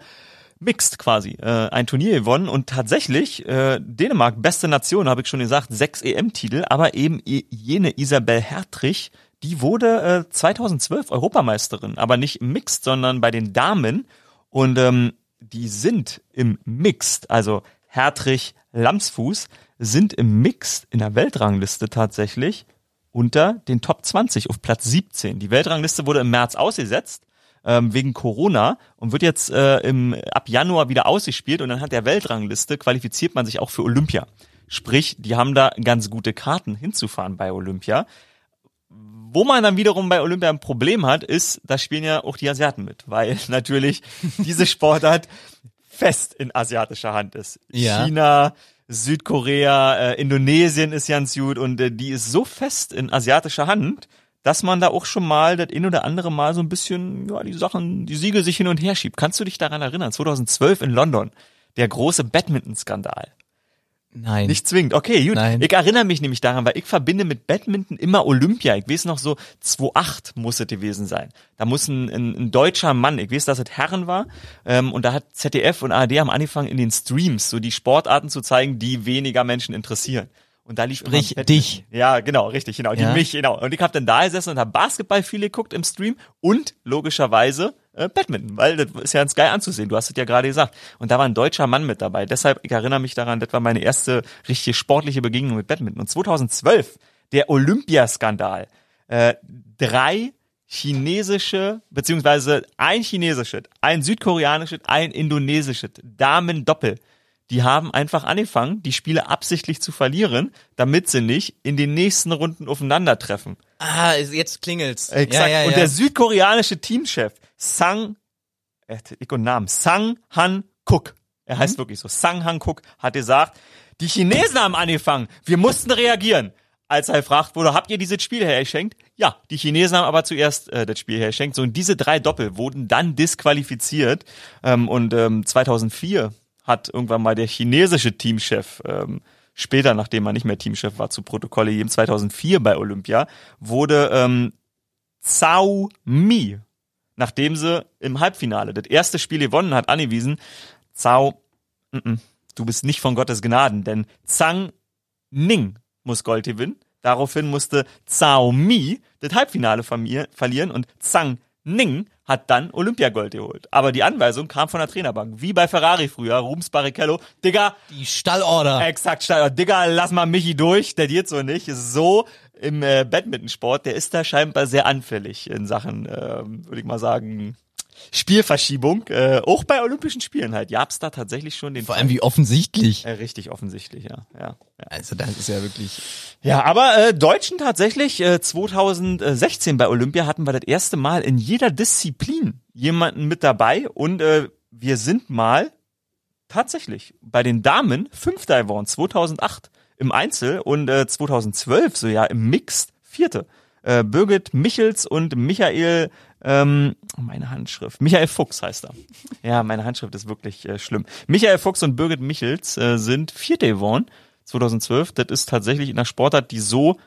Mixed quasi äh, ein Turnier gewonnen und tatsächlich äh, Dänemark beste Nation, habe ich schon gesagt, sechs EM-Titel, aber eben jene Isabel Hertrich, die wurde äh, 2012 Europameisterin, aber nicht im Mixed, sondern bei den Damen und ähm, die sind im Mixed, also Hertrich, Lamsfuß sind im Mixed in der Weltrangliste tatsächlich unter den Top 20 auf Platz 17. Die Weltrangliste wurde im März ausgesetzt ähm, wegen Corona und wird jetzt äh, im, ab Januar wieder ausgespielt und anhand der Weltrangliste qualifiziert man sich auch für Olympia. Sprich, die haben da ganz gute Karten hinzufahren bei Olympia. Wo man dann wiederum bei Olympia ein Problem hat, ist, da spielen ja auch die Asiaten mit, weil natürlich diese Sportart fest in asiatischer Hand ist. Ja. China, Südkorea, äh, Indonesien ist ganz gut und äh, die ist so fest in asiatischer Hand, dass man da auch schon mal das ein oder andere Mal so ein bisschen, ja, die Sachen, die Siege sich hin und her schiebt. Kannst du dich daran erinnern? 2012 in London, der große Badminton-Skandal. Nein. Nicht zwingend. Okay, gut. Nein. Ich erinnere mich nämlich daran, weil ich verbinde mit Badminton immer Olympia. Ich weiß noch so, 2008 muss es gewesen sein. Da muss ein, ein, ein deutscher Mann, ich weiß, dass es Herren war, ähm, und da hat ZDF und ARD haben angefangen, in den Streams so die Sportarten zu zeigen, die weniger Menschen interessieren. Und da lief Sprich, dich. Ja, genau, richtig, genau. Die Ja. mich, genau. Und ich habe dann da gesessen und habe Basketball viel geguckt im Stream und logischerweise äh, Badminton, weil das ist ja ganz geil anzusehen. Du hast es ja gerade gesagt. Und da war ein deutscher Mann mit dabei. Deshalb, ich erinnere mich daran, das war meine erste richtige sportliche Begegnung mit Badminton. Und 2012, der Olympiaskandal. Äh, drei chinesische, beziehungsweise ein chinesisches, ein südkoreanisches, ein indonesisches Damen-Doppel. Die haben einfach angefangen, die Spiele absichtlich zu verlieren, damit sie nicht in den nächsten Runden aufeinandertreffen. Ah, jetzt klingelt's. Exakt. Ja, ja, Und ja. der südkoreanische Teamchef Sang, er hat ich und Namen, Sang Han Cook, er Mhm. heißt wirklich so, Sang Han Cook, hat gesagt, die Chinesen haben angefangen, wir mussten reagieren. Als er gefragt wurde, habt ihr dieses Spiel hergeschenkt? Ja, die Chinesen haben aber zuerst äh, das Spiel hergeschenkt. So, und diese drei Doppel wurden dann disqualifiziert. Ähm, und ähm, 2004 hat irgendwann mal der chinesische Teamchef ähm, später, nachdem er nicht mehr Teamchef war, zu Protokolle gegeben, 2004 bei Olympia, wurde ähm, Zhao Mi, nachdem sie im Halbfinale das erste Spiel gewonnen hat, angewiesen, Zhao, mm -mm, du bist nicht von Gottes Gnaden, denn Zhang Ning muss Gold gewinnen. Daraufhin musste Zhao Mi das Halbfinale verlieren und Zhang Ning hat dann Olympiagold geholt. Aber die Anweisung kam von der Trainerbank. Wie bei Ferrari früher, Rubens Barrichello. Digga, Die Stallorder. Exakt, Steiger. Digga, lass mal Michi durch, der geht so nicht. Ist so im äh, Badmintonsport, der ist da scheinbar sehr anfällig in Sachen, ähm, würde ich mal sagen, Spielverschiebung. Äh, auch bei Olympischen Spielen halt. Gab's da tatsächlich schon den Vor allem wie offensichtlich. äh, richtig offensichtlich, ja. ja, ja. Also das ist ja wirklich. Ja, aber äh, Deutschen tatsächlich, äh, 2016 bei Olympia hatten wir das erste Mal in jeder Disziplin jemanden mit dabei und äh, wir sind mal tatsächlich bei den Damen Fünfter geworden, 2008 im Einzel und äh, 2012 so ja im Mixed Vierte. Äh, Birgit Michels und Michael, ähm, meine Handschrift, Michael Fuchs heißt er. Ja, meine Handschrift ist wirklich äh, schlimm. Michael Fuchs und Birgit Michels äh, sind Vierte geworden 2012. Das ist tatsächlich in einer Sportart, die so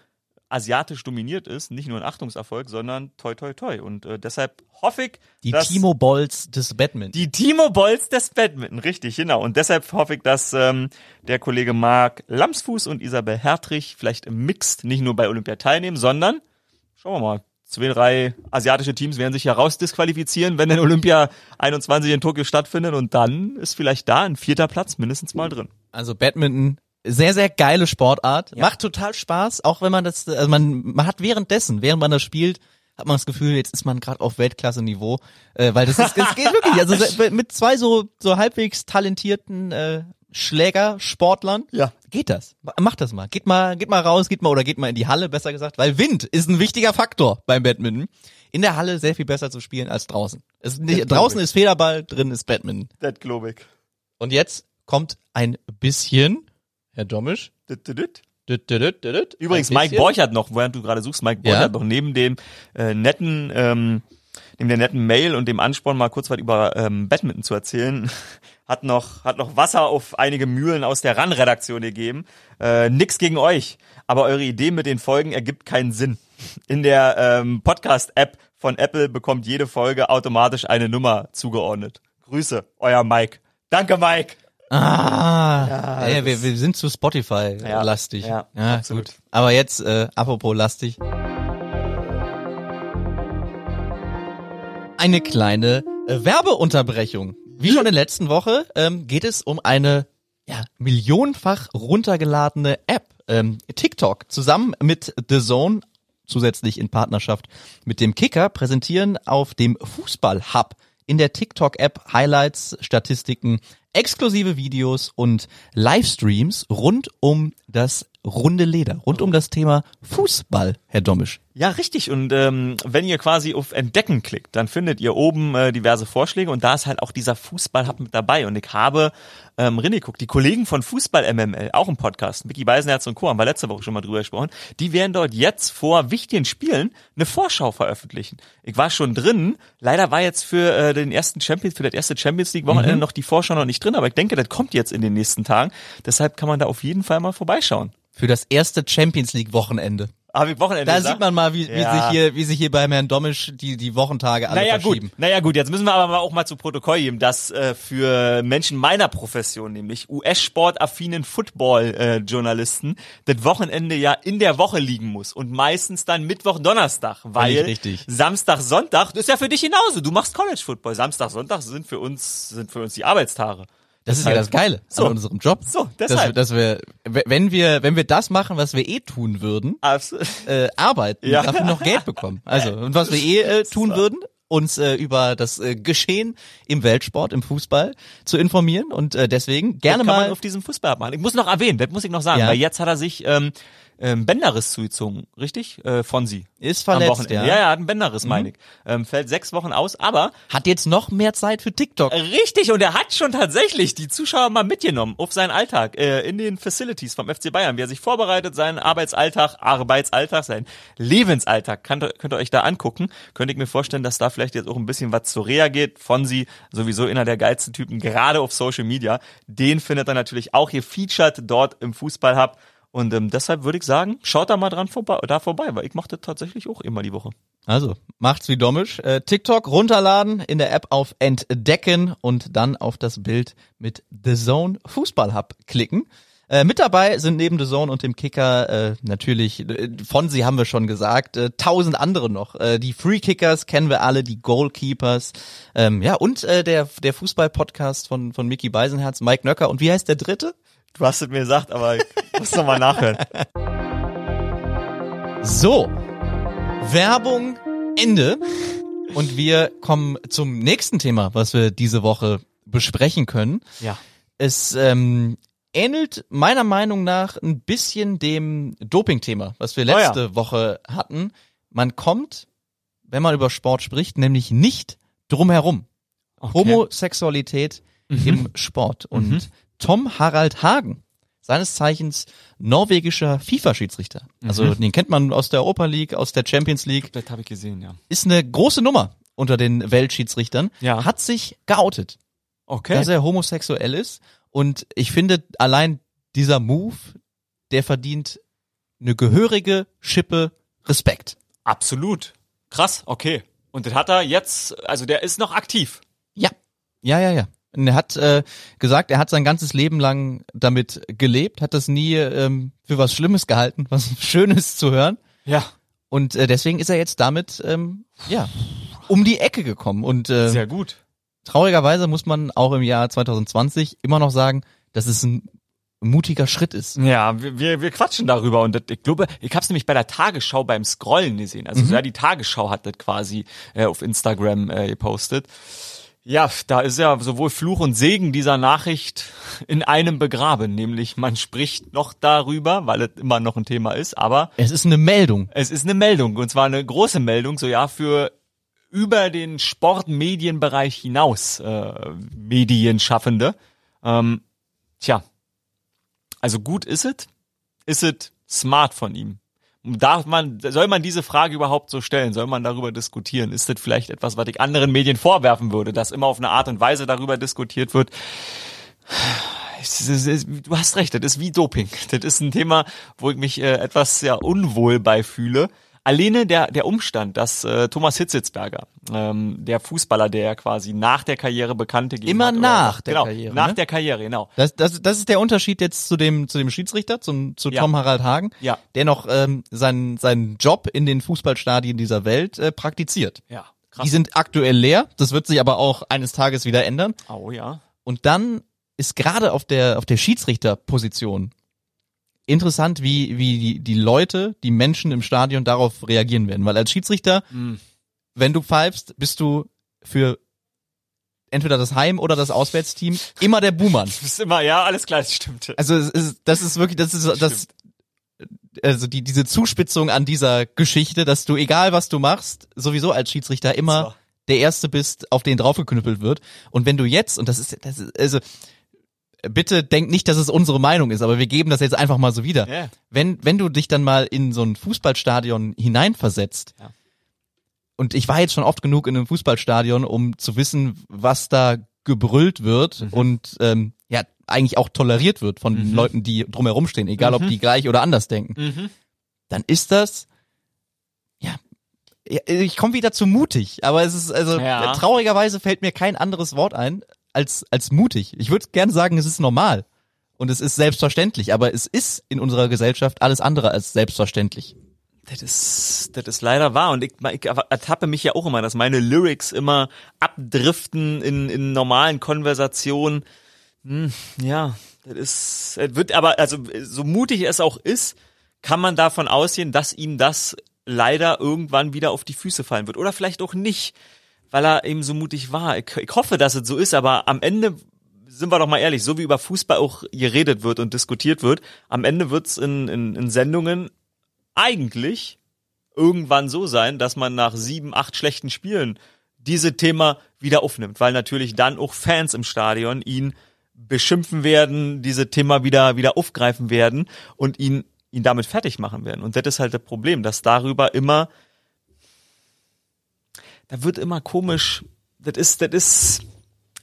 asiatisch dominiert ist, nicht nur ein Achtungserfolg, sondern toi toi toi. Und äh, deshalb hoffe ich, Die dass Timo Bolz des Badminton. die Timo Bolz des Badminton, richtig, genau. Und deshalb hoffe ich, dass ähm, der Kollege Marc Lamsfuß und Isabel Hertrich vielleicht im Mixed nicht nur bei Olympia teilnehmen, sondern, schauen wir mal, zwei, drei asiatische Teams werden sich herausdisqualifizieren, wenn dann Olympia 21 in Tokio stattfindet und dann ist vielleicht da ein vierter Platz mindestens mal drin. Also Badminton, sehr, sehr geile Sportart. Macht total Spaß, auch wenn man das, also man, man hat währenddessen, während man das spielt, hat man das Gefühl, jetzt ist man gerade auf Weltklasse-Niveau, äh, weil das ist, das geht wirklich, also mit zwei so, so halbwegs talentierten äh, Schlägersportlern, Ja. geht das. Macht das mal. Geht mal, geht mal raus, geht mal oder geht mal in die Halle, besser gesagt, weil Wind ist ein wichtiger Faktor beim Badminton. In der Halle sehr viel besser zu spielen als draußen. Ist nicht, draußen ist Federball, drin ist Badminton. Das glaube ich. Und jetzt kommt ein bisschen, Herr Domisch. Übrigens, Mike. Borchert noch, während du gerade suchst, Mike Borchert Ja. noch neben dem äh, netten, ähm, neben der netten Mail und dem Ansporn, mal kurz was über ähm, Badminton zu erzählen, hat noch, hat noch Wasser auf einige Mühlen aus der RAN-Redaktion gegeben. Äh, nix gegen euch, aber eure Idee mit den Folgen ergibt keinen Sinn. In der ähm, Podcast-App von Apple bekommt jede Folge automatisch eine Nummer zugeordnet. Grüße, euer Mike. Danke, Mike. Ah, ja, das wir, wir sind zu Spotify Ja, lastig. ja, ja absolut. gut. Aber jetzt, äh, apropos lastig. Eine kleine äh, Werbeunterbrechung. Wie schon in der letzten Woche ähm, geht es um eine ja, millionenfach runtergeladene App, ähm, TikTok, zusammen mit The Zone, zusätzlich in Partnerschaft mit dem Kicker, präsentieren auf dem Fußball-Hub in der TikTok-App Highlights, Statistiken, exklusive Videos und Livestreams rund um das runde Leder, rund um das Thema Fußball, Herr Domisch. Ja, richtig. Und ähm, wenn ihr quasi auf Entdecken klickt, dann findet ihr oben äh, diverse Vorschläge und da ist halt auch dieser Fußball-Hub mit dabei. Und ich habe ähm, guckt, die Kollegen von Fußball MML, auch im Podcast, Micky Beisenherz und Co. haben wir letzte Woche schon mal drüber gesprochen, die werden dort jetzt vor wichtigen Spielen eine Vorschau veröffentlichen. Ich war schon drin, leider war jetzt für äh, den ersten Champions, für das erste Champions League Wochenende noch die Vorschau noch nicht drin, aber ich denke, das kommt jetzt in den nächsten Tagen. Deshalb kann man da auf jeden Fall mal vorbeischauen. Für das erste Champions League Wochenende. Habe ich Wochenende Da gesagt? sieht man mal, wie, wie Ja. sich hier, wie sich hier beim Herrn Domisch die, die Wochentage alle Naja verschieben. gut, naja gut, jetzt müssen wir aber auch mal zu Protokoll geben, dass äh, für Menschen meiner Profession, nämlich US-sportaffinen Football-Journalisten, das Wochenende ja in der Woche liegen muss und meistens dann Mittwoch, Donnerstag, weil richtig. Samstag, Sonntag, das ist ja für dich genauso. Du machst College Football. Samstag, Sonntag sind für uns sind für uns die Arbeitstage. Das ist ja das Geile So. an unserem Job. So, dass wir, deshalb. dass wir, wenn wir, wenn wir das machen, was wir eh tun würden, Absolut. äh, arbeiten, Ja. dafür noch Geld bekommen. Also, und was wir eh äh, tun würden, uns äh, über das äh, Geschehen im Weltsport, im Fußball zu informieren und äh, deswegen gerne mal auf diesem Fußball abmachen. Ich muss noch erwähnen, das muss ich noch sagen, Ja. weil jetzt hat er sich ähm, ähm, Bänderriss zugezogen, richtig? Äh, von sie. ist verletzt, Wochenende. ja. ja, ja, hat einen Bänderriss, meine ich. Ähm, fällt sechs Wochen aus, aber Hat jetzt noch mehr Zeit für TikTok. Richtig, und er hat schon tatsächlich die Zuschauer mal mitgenommen auf seinen Alltag äh, in den Facilities vom FC Bayern, wie er sich vorbereitet, seinen Arbeitsalltag, Arbeitsalltag, seinen Lebensalltag, könnt ihr, könnt ihr euch da angucken. Könnte ich mir vorstellen, dass da vielleicht jetzt auch ein bisschen was zu Rea geht. Fonsi, sowieso einer der geilsten Typen, gerade auf Social Media. Den findet er natürlich auch hier featured dort im Fußballhub. Und ähm, deshalb würde ich sagen, schaut da mal dran vorbei, da vorbei, weil ich mache das tatsächlich auch immer die Woche. Also, macht's wie Domisch. Äh, TikTok runterladen, in der App auf Entdecken und dann auf das Bild mit The Zone Fußball Hub klicken. Äh, mit dabei sind neben The Zone und dem Kicker äh, natürlich, äh, von sie haben wir schon gesagt, äh, tausend andere noch. Äh, die Free Kickers kennen wir alle, die Goalkeepers, ähm, ja, und äh, der, der Fußball-Podcast von, von Mickey Beisenherz, Mike Nöcker. Und wie heißt der dritte? Du hast es mir gesagt, aber ich muss noch mal nachhören. So, Werbung Ende. Und wir kommen zum nächsten Thema, was wir diese Woche besprechen können. Ja. Es ähm, ähnelt meiner Meinung nach ein bisschen dem Doping-Thema, was wir Oh ja. letzte Woche hatten. Man kommt, wenn man über Sport spricht, nämlich nicht drum herum. Homosexualität im Sport. Und Tom Harald Hagen, seines Zeichens norwegischer FIFA-Schiedsrichter, also den kennt man aus der Europa League, aus der Champions League, Das habe ich gesehen, ja. ist eine große Nummer unter den Weltschiedsrichtern, Ja. hat sich geoutet Okay. dass er homosexuell ist. Und ich finde allein dieser Move, der verdient eine gehörige Schippe Respekt. Absolut. Krass, okay. Und das hat er jetzt, also der ist noch aktiv. Ja. Ja, ja, ja. Und er hat äh, gesagt, er hat sein ganzes Leben lang damit gelebt, hat das nie ähm, für was Schlimmes gehalten, was Schönes zu hören. Ja. Und äh, deswegen ist er jetzt damit ähm, ja um die Ecke gekommen. Und äh, Sehr gut. traurigerweise muss man auch im Jahr 2020 immer noch sagen, dass es ein mutiger Schritt ist. Ja, wir, wir, quatschen darüber und das, ich glaube, ich habe es nämlich bei der Tagesschau beim Scrollen gesehen. Also ja, die Tagesschau hat das quasi äh, auf Instagram äh, gepostet. Ja, da ist ja sowohl Fluch und Segen dieser Nachricht in einem begraben, nämlich man spricht noch darüber, weil es immer noch ein Thema ist, aber Es ist eine Meldung. Es ist eine Meldung und zwar eine große Meldung, so ja für über den Sportmedienbereich hinaus äh, Medienschaffende. Ähm, tja, also gut ist es, ist es smart von ihm. Darf man, soll man diese Frage überhaupt so stellen? Soll man darüber diskutieren? Ist das vielleicht etwas, was ich anderen Medien vorwerfen würde, dass immer auf eine Art und Weise darüber diskutiert wird? Du hast recht, das ist wie Doping. Das ist ein Thema, wo ich mich äh, etwas sehr unwohl bei fühle. Alleine der, der Umstand, dass äh, Thomas Hitzitzberger, ähm, der Fußballer, der ja quasi nach der Karriere bekannte gegeben Immer hat, oder- nach der genau, Karriere, Nach ne? der Karriere, genau. Das, das, das ist der Unterschied jetzt zu dem, zu dem Schiedsrichter, zum, zu Ja. Tom Harald Hagen, Ja. der noch ähm, seinen, seinen Job in den Fußballstadien dieser Welt äh, praktiziert. Ja, Die sind aktuell leer, das wird sich aber auch eines Tages wieder ändern. Oh ja. Und dann ist gerade auf der, auf der Schiedsrichterposition interessant, wie, wie die, die Leute, die Menschen im Stadion darauf reagieren werden. Weil als Schiedsrichter, Mhm. wenn du pfeifst, bist du für entweder das Heim- oder das Auswärtsteam immer der Buhmann. Das ist immer, ja, alles klar, das stimmt. Also es ist, das ist wirklich, das ist das, also die, diese Zuspitzung an dieser Geschichte, dass du, egal was du machst, sowieso als Schiedsrichter immer der Erste bist, auf den draufgeknüppelt wird. Und wenn du jetzt, und das ist, das ist, also, bitte denk nicht, dass es unsere Meinung ist, aber wir geben das jetzt einfach mal so wieder. Ja. Wenn, wenn du dich dann mal in so ein Fußballstadion hineinversetzt, Ja. und ich war jetzt schon oft genug in einem Fußballstadion, um zu wissen, was da gebrüllt wird Mhm. und ähm, ja, eigentlich auch toleriert wird von den Leuten, die drumherum stehen, egal ob die gleich oder anders denken, Mhm. dann ist das ja, ja ich komme wieder zu mutig, aber es ist also Ja. traurigerweise fällt mir kein anderes Wort ein als als mutig. Ich würde gerne sagen, es ist normal und es ist selbstverständlich, aber es ist in unserer Gesellschaft alles andere als selbstverständlich. Das ist, das ist leider wahr. Und ich, ich ertappe mich ja auch immer, dass meine Lyrics immer abdriften in, in normalen Konversationen. Ja, das ist, es wird aber, also so mutig es auch ist, kann man davon ausgehen, dass ihm das leider irgendwann wieder auf die Füße fallen wird. Oder vielleicht auch nicht, weil er eben so mutig war. Ich, ich hoffe, dass es so ist, aber am Ende sind wir doch mal ehrlich, so wie über Fußball auch geredet wird und diskutiert wird, am Ende wird's in, in, in Sendungen eigentlich irgendwann so sein, dass man nach sieben, acht schlechten Spielen diese Thema wieder aufnimmt, weil natürlich dann auch Fans im Stadion ihn beschimpfen werden, diese Thema wieder wieder aufgreifen werden und ihn ihn damit fertig machen werden. Und das ist halt das Problem, dass darüber immer da wird immer komisch. Das ist das ist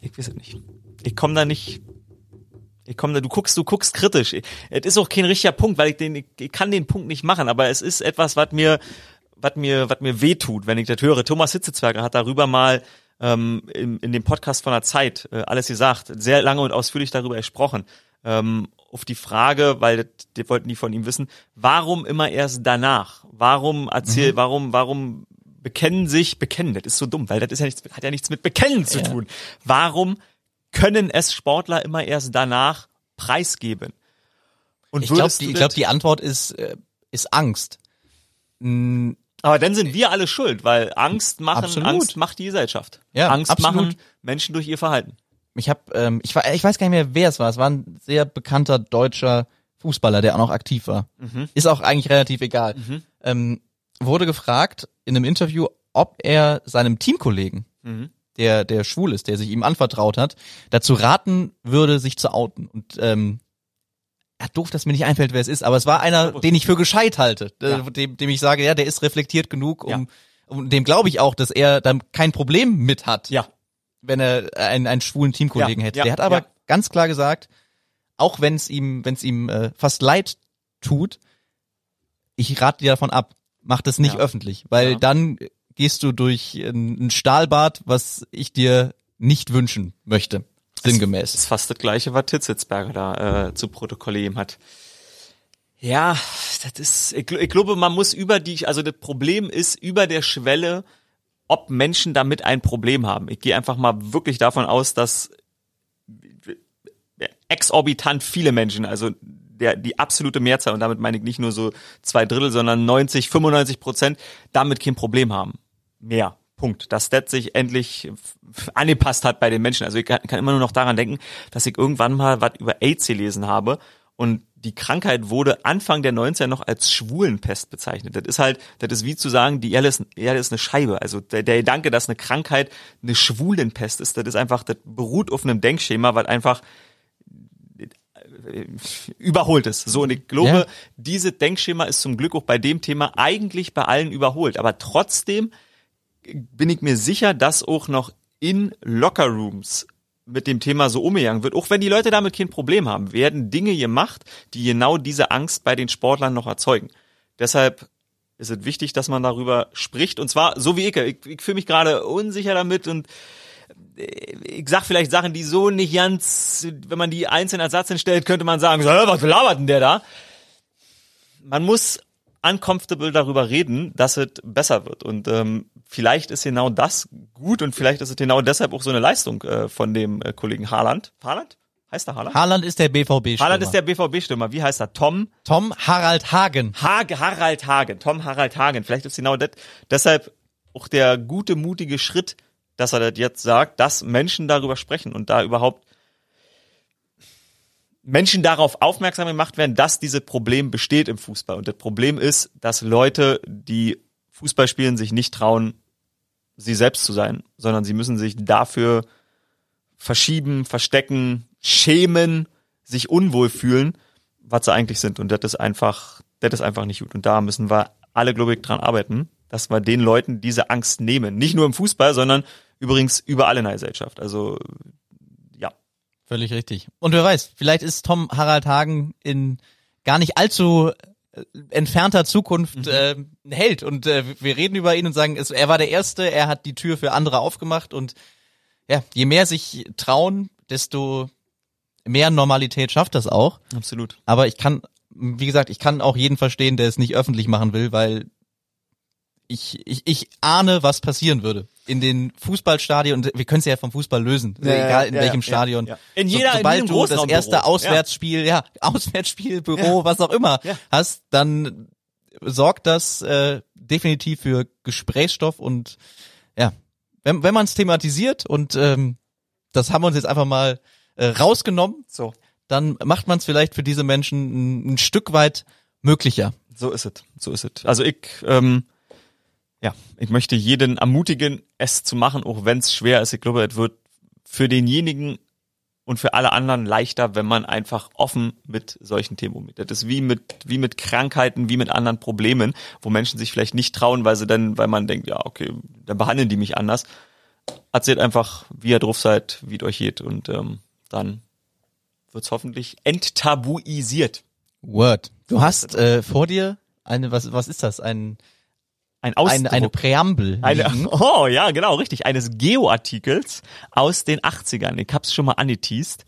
ich weiß es nicht. Ich komme da nicht ich komme da, du guckst, du guckst kritisch. Es ist auch kein richtiger Punkt, weil ich den, ich, ich kann den Punkt nicht machen, aber es ist etwas, was mir, was mir, was mir wehtut, wenn ich das höre. Thomas Hitzezwerger hat darüber mal ähm, in, in dem Podcast von der Zeit äh, alles gesagt, sehr lange und ausführlich darüber gesprochen. Ähm, auf die Frage, weil das, die wollten die von ihm wissen, warum immer erst danach? Warum erzähl, Mhm. warum, warum bekennen sich, bekennen, das ist so dumm, weil das ist ja nichts, hat ja nichts mit Bekennen zu Ja. tun. Warum können es Sportler immer erst danach preisgeben? Und Ich glaube, die, ich glaub, die Antwort ist, äh, ist Angst. Mm, aber dann sind wir alle schuld, weil Angst machen, Absolut. Angst macht die Gesellschaft. Ja, Angst absolut. machen Menschen durch ihr Verhalten. Ich habe, ähm, ich, war, ich weiß gar nicht mehr, wer es war. Es war ein sehr bekannter deutscher Fußballer, der auch noch aktiv war. Ist auch eigentlich relativ egal. Ähm, wurde gefragt in einem Interview, ob er seinem Teamkollegen, der der schwul ist, der sich ihm anvertraut hat, dazu raten würde, sich zu outen. Und ähm, ja, doof, dass mir nicht einfällt, wer es ist, aber es war einer, den ich für gescheit halte, äh, Ja. dem, dem ich sage, ja, der ist reflektiert genug, um, Ja. um dem glaube ich auch, dass er dann kein Problem mit hat Ja. wenn er einen, einen schwulen Teamkollegen Ja, hätte. der hat aber ganz klar gesagt, auch wenn es ihm, wenn es ihm äh, fast leid tut, ich rate dir davon ab, mach das nicht Ja. öffentlich, weil Ja. dann gehst du durch ein, Stahlbad, was ich dir nicht wünschen möchte, Das sinngemäß. ist fast das gleiche, was Titzitzberger da äh, zu protokollieren hat. Ja, das ist, ich, ich glaube, man muss über die, also das Problem ist über der Schwelle, ob Menschen damit ein Problem haben. Ich gehe einfach mal wirklich davon aus, dass exorbitant viele Menschen, also der, die absolute Mehrzahl, und damit meine ich nicht nur so zwei Drittel, sondern 90, 95 Prozent, damit kein Problem haben. Mehr. Punkt. Dass das sich endlich angepasst hat bei den Menschen. Also ich kann, kann immer nur noch daran denken, dass ich irgendwann mal was über AIDS gelesen habe und die Krankheit wurde Anfang der 90er noch als Schwulenpest bezeichnet. Das ist halt, das ist wie zu sagen, die Erde ist, Erde ist eine Scheibe. Also der, der Gedanke, dass eine Krankheit eine Schwulenpest ist, das ist einfach, das beruht auf einem Denkschema, was einfach überholt ist. So, und ich glaube, Ja. diese Denkschema ist zum Glück auch bei dem Thema eigentlich bei allen überholt. Aber trotzdem bin ich mir sicher, dass auch noch in Lockerrooms mit dem Thema so umgegangen wird, auch wenn die Leute damit kein Problem haben, werden Dinge gemacht, die genau diese Angst bei den Sportlern noch erzeugen. Deshalb ist es wichtig, dass man darüber spricht und zwar so wie ich. Ich, ich fühle mich gerade unsicher damit und ich sag vielleicht Sachen, die so nicht ganz, wenn man die einzeln als Satz hinstellt, könnte man sagen, so, "Hä, was labert denn der da? Man muss uncomfortable darüber reden, dass es besser wird. Und ähm, vielleicht ist genau das gut und vielleicht ist es genau deshalb auch so eine Leistung äh, von dem äh, Kollegen Haaland. Haaland? Heißt er Haaland? Haaland ist der BVB-Stürmer. Haaland ist der BVB-Stürmer. Wie heißt er? Tom Tom Harald Hagen. Hage, Harald Hagen. Tom Harald Hagen. Vielleicht ist genau das. Deshalb auch der gute, mutige Schritt, dass er das jetzt sagt, dass Menschen darüber sprechen und da überhaupt Menschen darauf aufmerksam gemacht werden, dass dieses Problem besteht im Fußball. Und das Problem ist, dass Leute, die Fußball spielen, sich nicht trauen, sie selbst zu sein, sondern sie müssen sich dafür verschieben, verstecken, schämen, sich unwohl fühlen, was sie eigentlich sind. Und das ist einfach, das ist einfach nicht gut. Und da müssen wir alle, glaube ich, dran arbeiten, dass wir den Leuten diese Angst nehmen. Nicht nur im Fußball, sondern übrigens überall in der Gesellschaft. Also, ja. Völlig richtig. Und wer weiß, vielleicht ist Tom Harald Hagen in gar nicht allzu äh, entfernter Zukunft äh, ein Held und äh, wir reden über ihn und sagen, es, er war der Erste, er hat die Tür für andere aufgemacht und ja, je mehr sich trauen, desto mehr Normalität schafft das auch. Absolut. Aber ich kann, wie gesagt, ich kann auch jeden verstehen, der es nicht öffentlich machen will, weil ich, ich, ich ahne, was passieren würde. in den Fußballstadien, und wir können es ja vom Fußball lösen, Ja, ja, egal in ja, welchem ja, Stadion. ja. In jeder- in sobald jedem du das erste Auswärtsspiel, ja, Auswärtsspiel, Büro, Ja. was auch immer Ja. hast, dann sorgt das äh, definitiv für Gesprächsstoff und ja, wenn, wenn man es thematisiert und ähm, das haben wir uns jetzt einfach mal äh, rausgenommen, So. dann macht man es vielleicht für diese Menschen ein, ein Stück weit möglicher. So ist es, so ist es. Also ich, ähm, ja, ich möchte jeden ermutigen, es zu machen, auch wenn es schwer ist. Ich glaube, es wird für denjenigen und für alle anderen leichter, wenn man einfach offen mit solchen Themen umgeht. Das ist wie mit, wie mit Krankheiten, wie mit anderen Problemen, wo Menschen sich vielleicht nicht trauen, weil sie dann, weil man denkt, ja, okay, dann behandeln die mich anders. Erzählt einfach, wie ihr drauf seid, wie es euch geht und ähm, dann wird's hoffentlich enttabuisiert. Word. Du hast äh, vor dir eine, was, was ist das? Ein, Ein Ausdruck. eine, eine Präambel. Eine, oh ja, genau, richtig. Eines Geo-Artikels aus den 80ern. Ich hab's schon mal angeteased.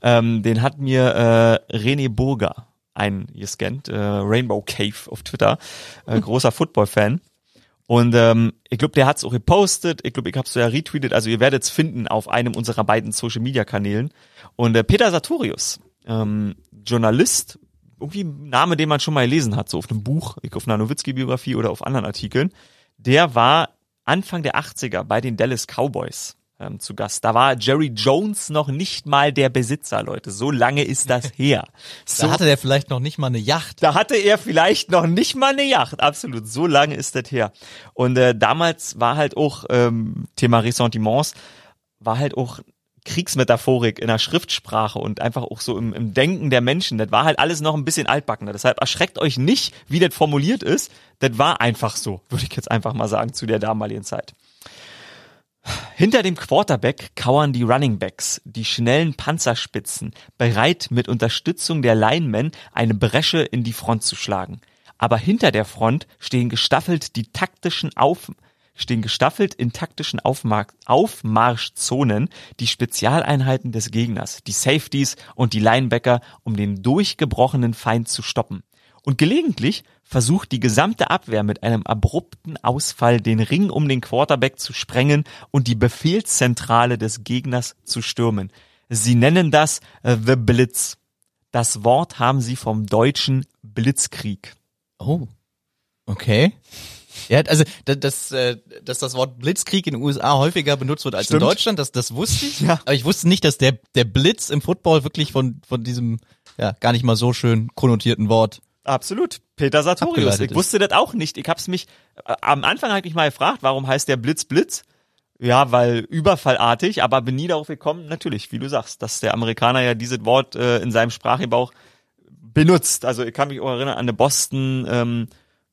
Ähm, den hat mir äh, René Burger, ein, ihr scannt, äh, Rainbow Cave auf Twitter, äh, großer Football-Fan. Und ähm, ich glaube, der hat's auch gepostet. Ich glaube, ich hab's so ja retweetet. Also ihr werdet's finden auf einem unserer beiden Social-Media-Kanälen. Und äh, Peter Sartorius, ähm, Journalist, irgendwie ein Name, den man schon mal gelesen hat, so auf einem Buch, auf einer Nowitzki-Biografie oder auf anderen Artikeln, der war Anfang der 80er bei den Dallas Cowboys ähm, zu Gast. Da war Jerry Jones noch nicht mal der Besitzer, Leute. So lange ist das her. So, Da hatte der vielleicht noch nicht mal eine Yacht. da hatte er vielleicht noch nicht mal eine Yacht. Absolut. So lange ist das her. Und äh, damals war halt auch ähm, Thema Ressentiments, war halt auch Kriegsmetaphorik in der Schriftsprache und einfach auch so im, im Denken der Menschen. Das war halt alles noch ein bisschen altbackener. Deshalb erschreckt euch nicht, wie das formuliert ist. Das war einfach so, würde ich jetzt einfach mal sagen, zu der damaligen Zeit. Hinter dem Quarterback kauern die Running Backs, die schnellen Panzerspitzen, bereit mit Unterstützung der Linemen eine Bresche in die Front zu schlagen. Aber hinter der Front stehen gestaffelt die taktischen Auf stehen gestaffelt in taktischen Aufmar Aufmarschzonen die Spezialeinheiten des Gegners, die Safeties und die Linebacker, um den durchgebrochenen Feind zu stoppen. Und gelegentlich versucht die gesamte Abwehr mit einem abrupten Ausfall den Ring um den Quarterback zu sprengen und die Befehlszentrale des Gegners zu stürmen. Sie nennen das äh, The Blitz. Das Wort haben sie vom deutschen Blitzkrieg. Oh. Okay. Ja, also das, das, äh, dass das Wort Blitzkrieg in den USA häufiger benutzt wird als Stimmt. in Deutschland, das, das wusste ich. Ja. Aber ich wusste nicht, dass der, der Blitz im Football wirklich von, von diesem ja, gar nicht mal so schön konnotierten Wort. Absolut. Peter Sartorius. Ich wusste das auch nicht. Ich hab's mich, äh, am Anfang habe ich mich mal gefragt, warum heißt der Blitz Blitz? Ja, weil überfallartig, aber bin nie darauf gekommen, natürlich, wie du sagst, dass der Amerikaner ja dieses Wort äh, in seinem Sprachgebrauch benutzt. Also ich kann mich auch erinnern an eine Boston, ähm,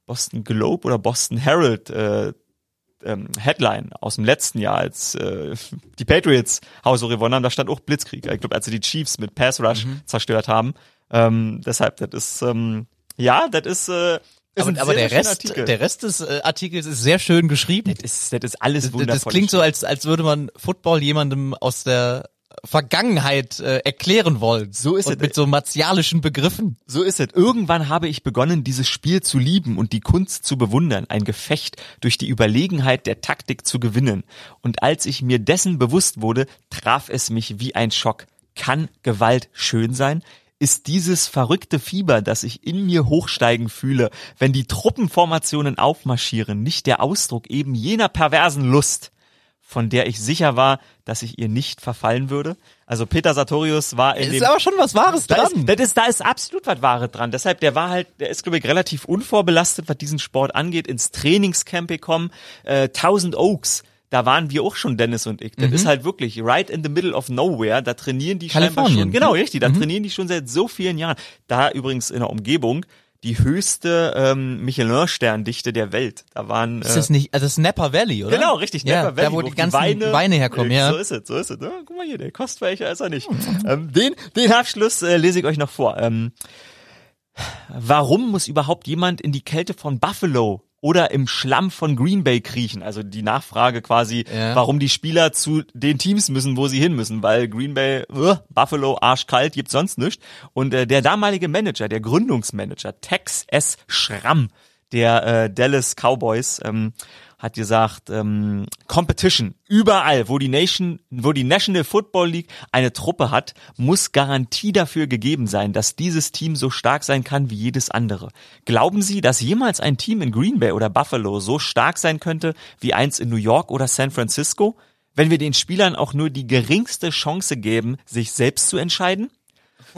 Boston Globe oder Boston Herald äh, ähm, Headline aus dem letzten Jahr, als äh, die Patriots Haushoch gewonnen haben, da stand auch Blitzkrieg. Ich glaube, als sie die Chiefs mit Pass Rush zerstört haben. Ähm, deshalb, das ist, ähm, ja, das ist, äh, ist Aber, aber der Rest, Artikel. der Rest des äh, Artikels ist sehr schön geschrieben. das ist, das ist alles Das, wundervoll. das klingt so, als, als würde man Football jemandem aus der Vergangenheit äh, erklären wollen. So ist Und es. mit so martialischen Begriffen. So ist es. Irgendwann habe ich begonnen, dieses Spiel zu lieben und die Kunst zu bewundern, ein Gefecht durch die Überlegenheit der Taktik zu gewinnen. Und als ich mir dessen bewusst wurde, traf es mich wie ein Schock. Kann Gewalt schön sein? Ist dieses verrückte Fieber, das ich in mir hochsteigen fühle, wenn die Truppenformationen aufmarschieren, nicht der Ausdruck eben jener perversen Lust, von der ich sicher war, dass ich ihr nicht verfallen würde? Also Peter Sartorius war in Es dem ist aber schon was Wahres da dran. ist, das ist, da ist absolut was Wahres dran. Deshalb, der war halt, der ist, glaube ich, relativ unvorbelastet, was diesen Sport angeht, ins Trainingscamp gekommen. Äh, Thousand Oaks, da waren wir auch schon, Dennis und ich. Das ist halt wirklich right in the middle of nowhere. Da trainieren die scheinbar Kalifornien. schon. Genau, richtig. Da trainieren die schon seit so vielen Jahren. Da übrigens in der Umgebung die höchste ähm, Michelin-Sterndichte der Welt. Da waren ist das nicht, also das ist Napa Valley, oder? Genau, richtig. Ja, Napa Valley, da wo die auch ganzen Weine, herkommen, Äh, ja. So ist es, so ist es. Ja, guck mal hier, der kostweicher ist er nicht. ähm, den, den Abschluss äh, lese ich euch noch vor. Ähm, warum muss überhaupt jemand in die Kälte von Buffalo oder im Schlamm von Green Bay kriechen? Also die Nachfrage quasi, Ja. warum die Spieler zu den Teams müssen, wo sie hin müssen, weil Green Bay, äh, Buffalo, arschkalt, gibt sonst nichts. Und äh, der damalige Manager, der Gründungsmanager, Tex S. Schramm, der äh, Dallas Cowboys, ähm, hat gesagt, ähm, Competition, überall, wo die Nation, wo die National Football League eine Truppe hat, muss Garantie dafür gegeben sein, dass dieses Team so stark sein kann wie jedes andere. Glauben Sie, dass jemals ein Team in Green Bay oder Buffalo so stark sein könnte wie eins in New York oder San Francisco, wenn wir den Spielern auch nur die geringste Chance geben, sich selbst zu entscheiden?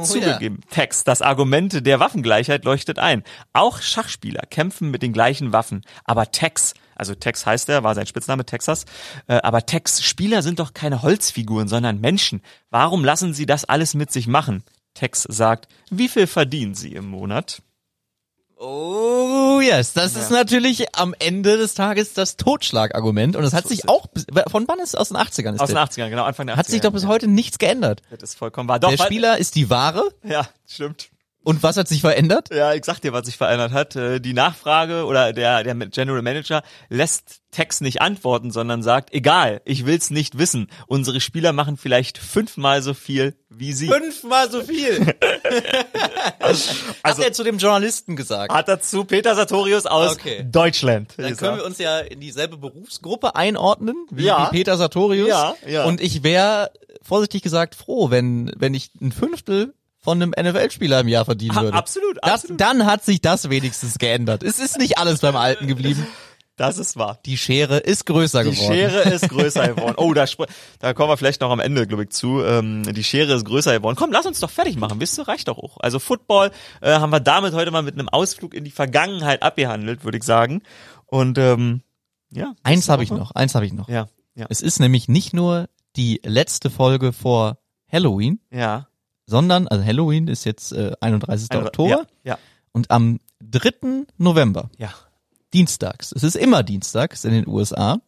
Zugegeben, Text, das Argument der Waffengleichheit leuchtet ein. Auch Schachspieler kämpfen mit den gleichen Waffen. Aber Tex, also Tex heißt er, war sein Spitzname Texas, äh, aber Tex, Spieler sind doch keine Holzfiguren, sondern Menschen. Warum lassen sie das alles mit sich machen? Tex sagt, wie viel verdienen sie im Monat? Oh yes, das ist natürlich am Ende des Tages das Totschlagargument und es hat So sich auch, bis- von wann ist es? aus den 80ern? Ist Aus den der, 80ern, genau, Anfang der 80er. hat sich doch bis heute nichts geändert. Das ist vollkommen wahr. Doch, der Spieler ist die Ware Ja, stimmt. Und was hat sich verändert? Ja, ich sag dir, was sich verändert hat. Äh, Die Nachfrage oder der, der General Manager lässt Tex nicht antworten, sondern sagt, egal, ich will's nicht wissen. Unsere Spieler machen vielleicht fünfmal so viel wie sie. Fünfmal so viel. hat er zu dem Journalisten gesagt. Hat dazu Peter Sartorius aus Okay. Deutschland. Dann können wir uns ja in dieselbe Berufsgruppe einordnen, wie, Ja. wie Peter Sartorius. Ja, ja. Und ich wäre, vorsichtig gesagt, froh, wenn, wenn ich ein Fünftel von einem NFL-Spieler im Jahr verdienen Ha, würde. absolut, das, absolut. Dann hat sich das wenigstens geändert. Es ist nicht alles beim Alten geblieben. das ist wahr. Die Schere ist größer Die geworden. Schere ist größer geworden. Oh, da, da kommen wir vielleicht noch am Ende, glaube ich, zu. Ähm, die Schere ist größer geworden. Komm, lass uns doch fertig machen. Wisst ihr, reicht doch auch. Also Football äh, haben wir damit heute mal mit einem Ausflug in die Vergangenheit abgehandelt, würde ich sagen. Und ähm, ja. Eins habe ich noch, eins habe ich noch. Ja, ja, Es ist nämlich nicht nur die letzte Folge vor Halloween, ja. Sondern, also Halloween ist jetzt äh, 31. Oktober Ja, ja, und am 3. November ja. dienstags, es ist immer dienstags in den USA,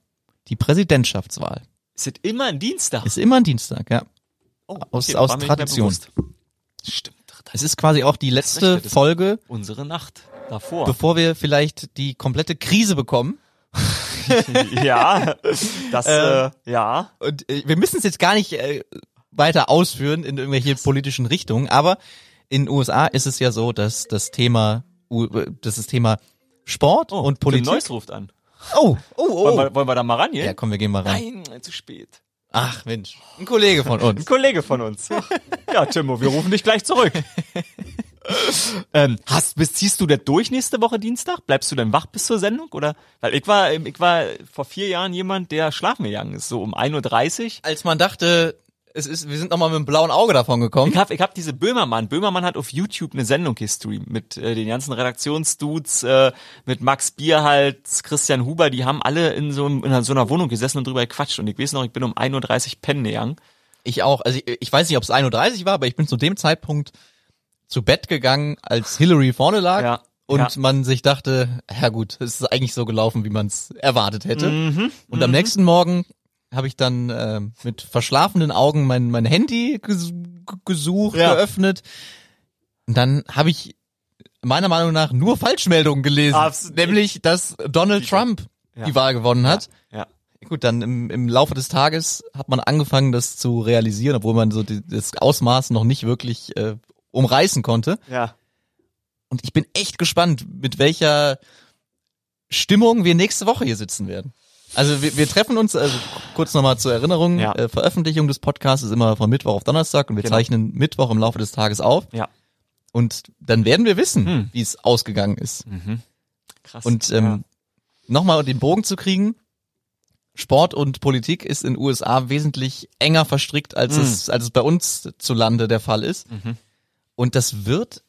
die Präsidentschaftswahl. Es ist immer ein Dienstag. Ist immer ein Dienstag, ja. Oh, aus- das aus mehr Tradition. Stimmt. Es ist quasi auch die recht, letzte ist- Folge, unsere Nacht davor. bevor wir vielleicht die komplette Krise bekommen. ja, das, äh, ja. Und äh, wir müssen es jetzt gar nicht äh, weiter ausführen in irgendwelche politischen Richtungen, aber in den USA ist es ja so, dass das Thema, dass das Thema Sport und Tim Politik. Neuss ruft an. Oh, oh, Wollen, oh. wir, wollen wir da mal ran hier? Ja, komm, wir gehen mal rein. Nein, zu spät. Ach Mensch, ein Kollege von Ein uns. Kollege von uns. Ja, Timo, wir rufen dich gleich zurück. ähm, hast, bis, ziehst du das durch nächste Woche Dienstag? Bleibst du denn wach bis zur Sendung? Oder? Weil ich war, ich war vor vier Jahren jemand, der schlafen gegangen ist, so um 1.30 Uhr. Als man dachte, es ist, wir sind noch mal mit dem blauen Auge davon gekommen. Ich hab, ich hab diese Böhmermann. Böhmermann hat auf YouTube eine Sendung gestreamt mit äh, den ganzen Redaktionsdudes, äh, mit Max Bierhals, Christian Huber. Die haben alle in so, einem- in so einer Wohnung gesessen und drüber gequatscht. Und ich weiß noch, ich bin um 1.30 Uhr pennen gegangen. Ich auch. Also ich, ich weiß nicht, ob es 1.30 Uhr war, aber ich bin zu dem Zeitpunkt zu Bett gegangen, als Hillary vorne lag. Ja. Und Ja. man sich dachte, ja gut, es ist eigentlich so gelaufen, wie man es erwartet hätte. Mhm. Und am nächsten Morgen habe ich dann äh, mit verschlafenen Augen mein, mein Handy ges gesucht, Ja. geöffnet. Und dann habe ich meiner Meinung nach nur Falschmeldungen gelesen. Abs- nämlich, dass Donald Trump Ja. die Wahl gewonnen hat. Ja. Gut, dann im, im Laufe des Tages hat man angefangen, das zu realisieren, obwohl man so die, das Ausmaß noch nicht wirklich äh, umreißen konnte. Ja. Und ich bin echt gespannt, mit welcher Stimmung wir nächste Woche hier sitzen werden. Also wir, wir treffen uns, also kurz nochmal zur Erinnerung, Ja. äh, Veröffentlichung des Podcasts ist immer von Mittwoch auf Donnerstag und wir Genau. zeichnen Mittwoch im Laufe des Tages auf. Ja. Und dann werden wir wissen, Hm. wie es ausgegangen ist. Krass. Und ähm, nochmal den Bogen zu kriegen, Sport und Politik ist in den USA wesentlich enger verstrickt, als, Mhm. es, als es bei uns zu Lande der Fall ist. Und das wird,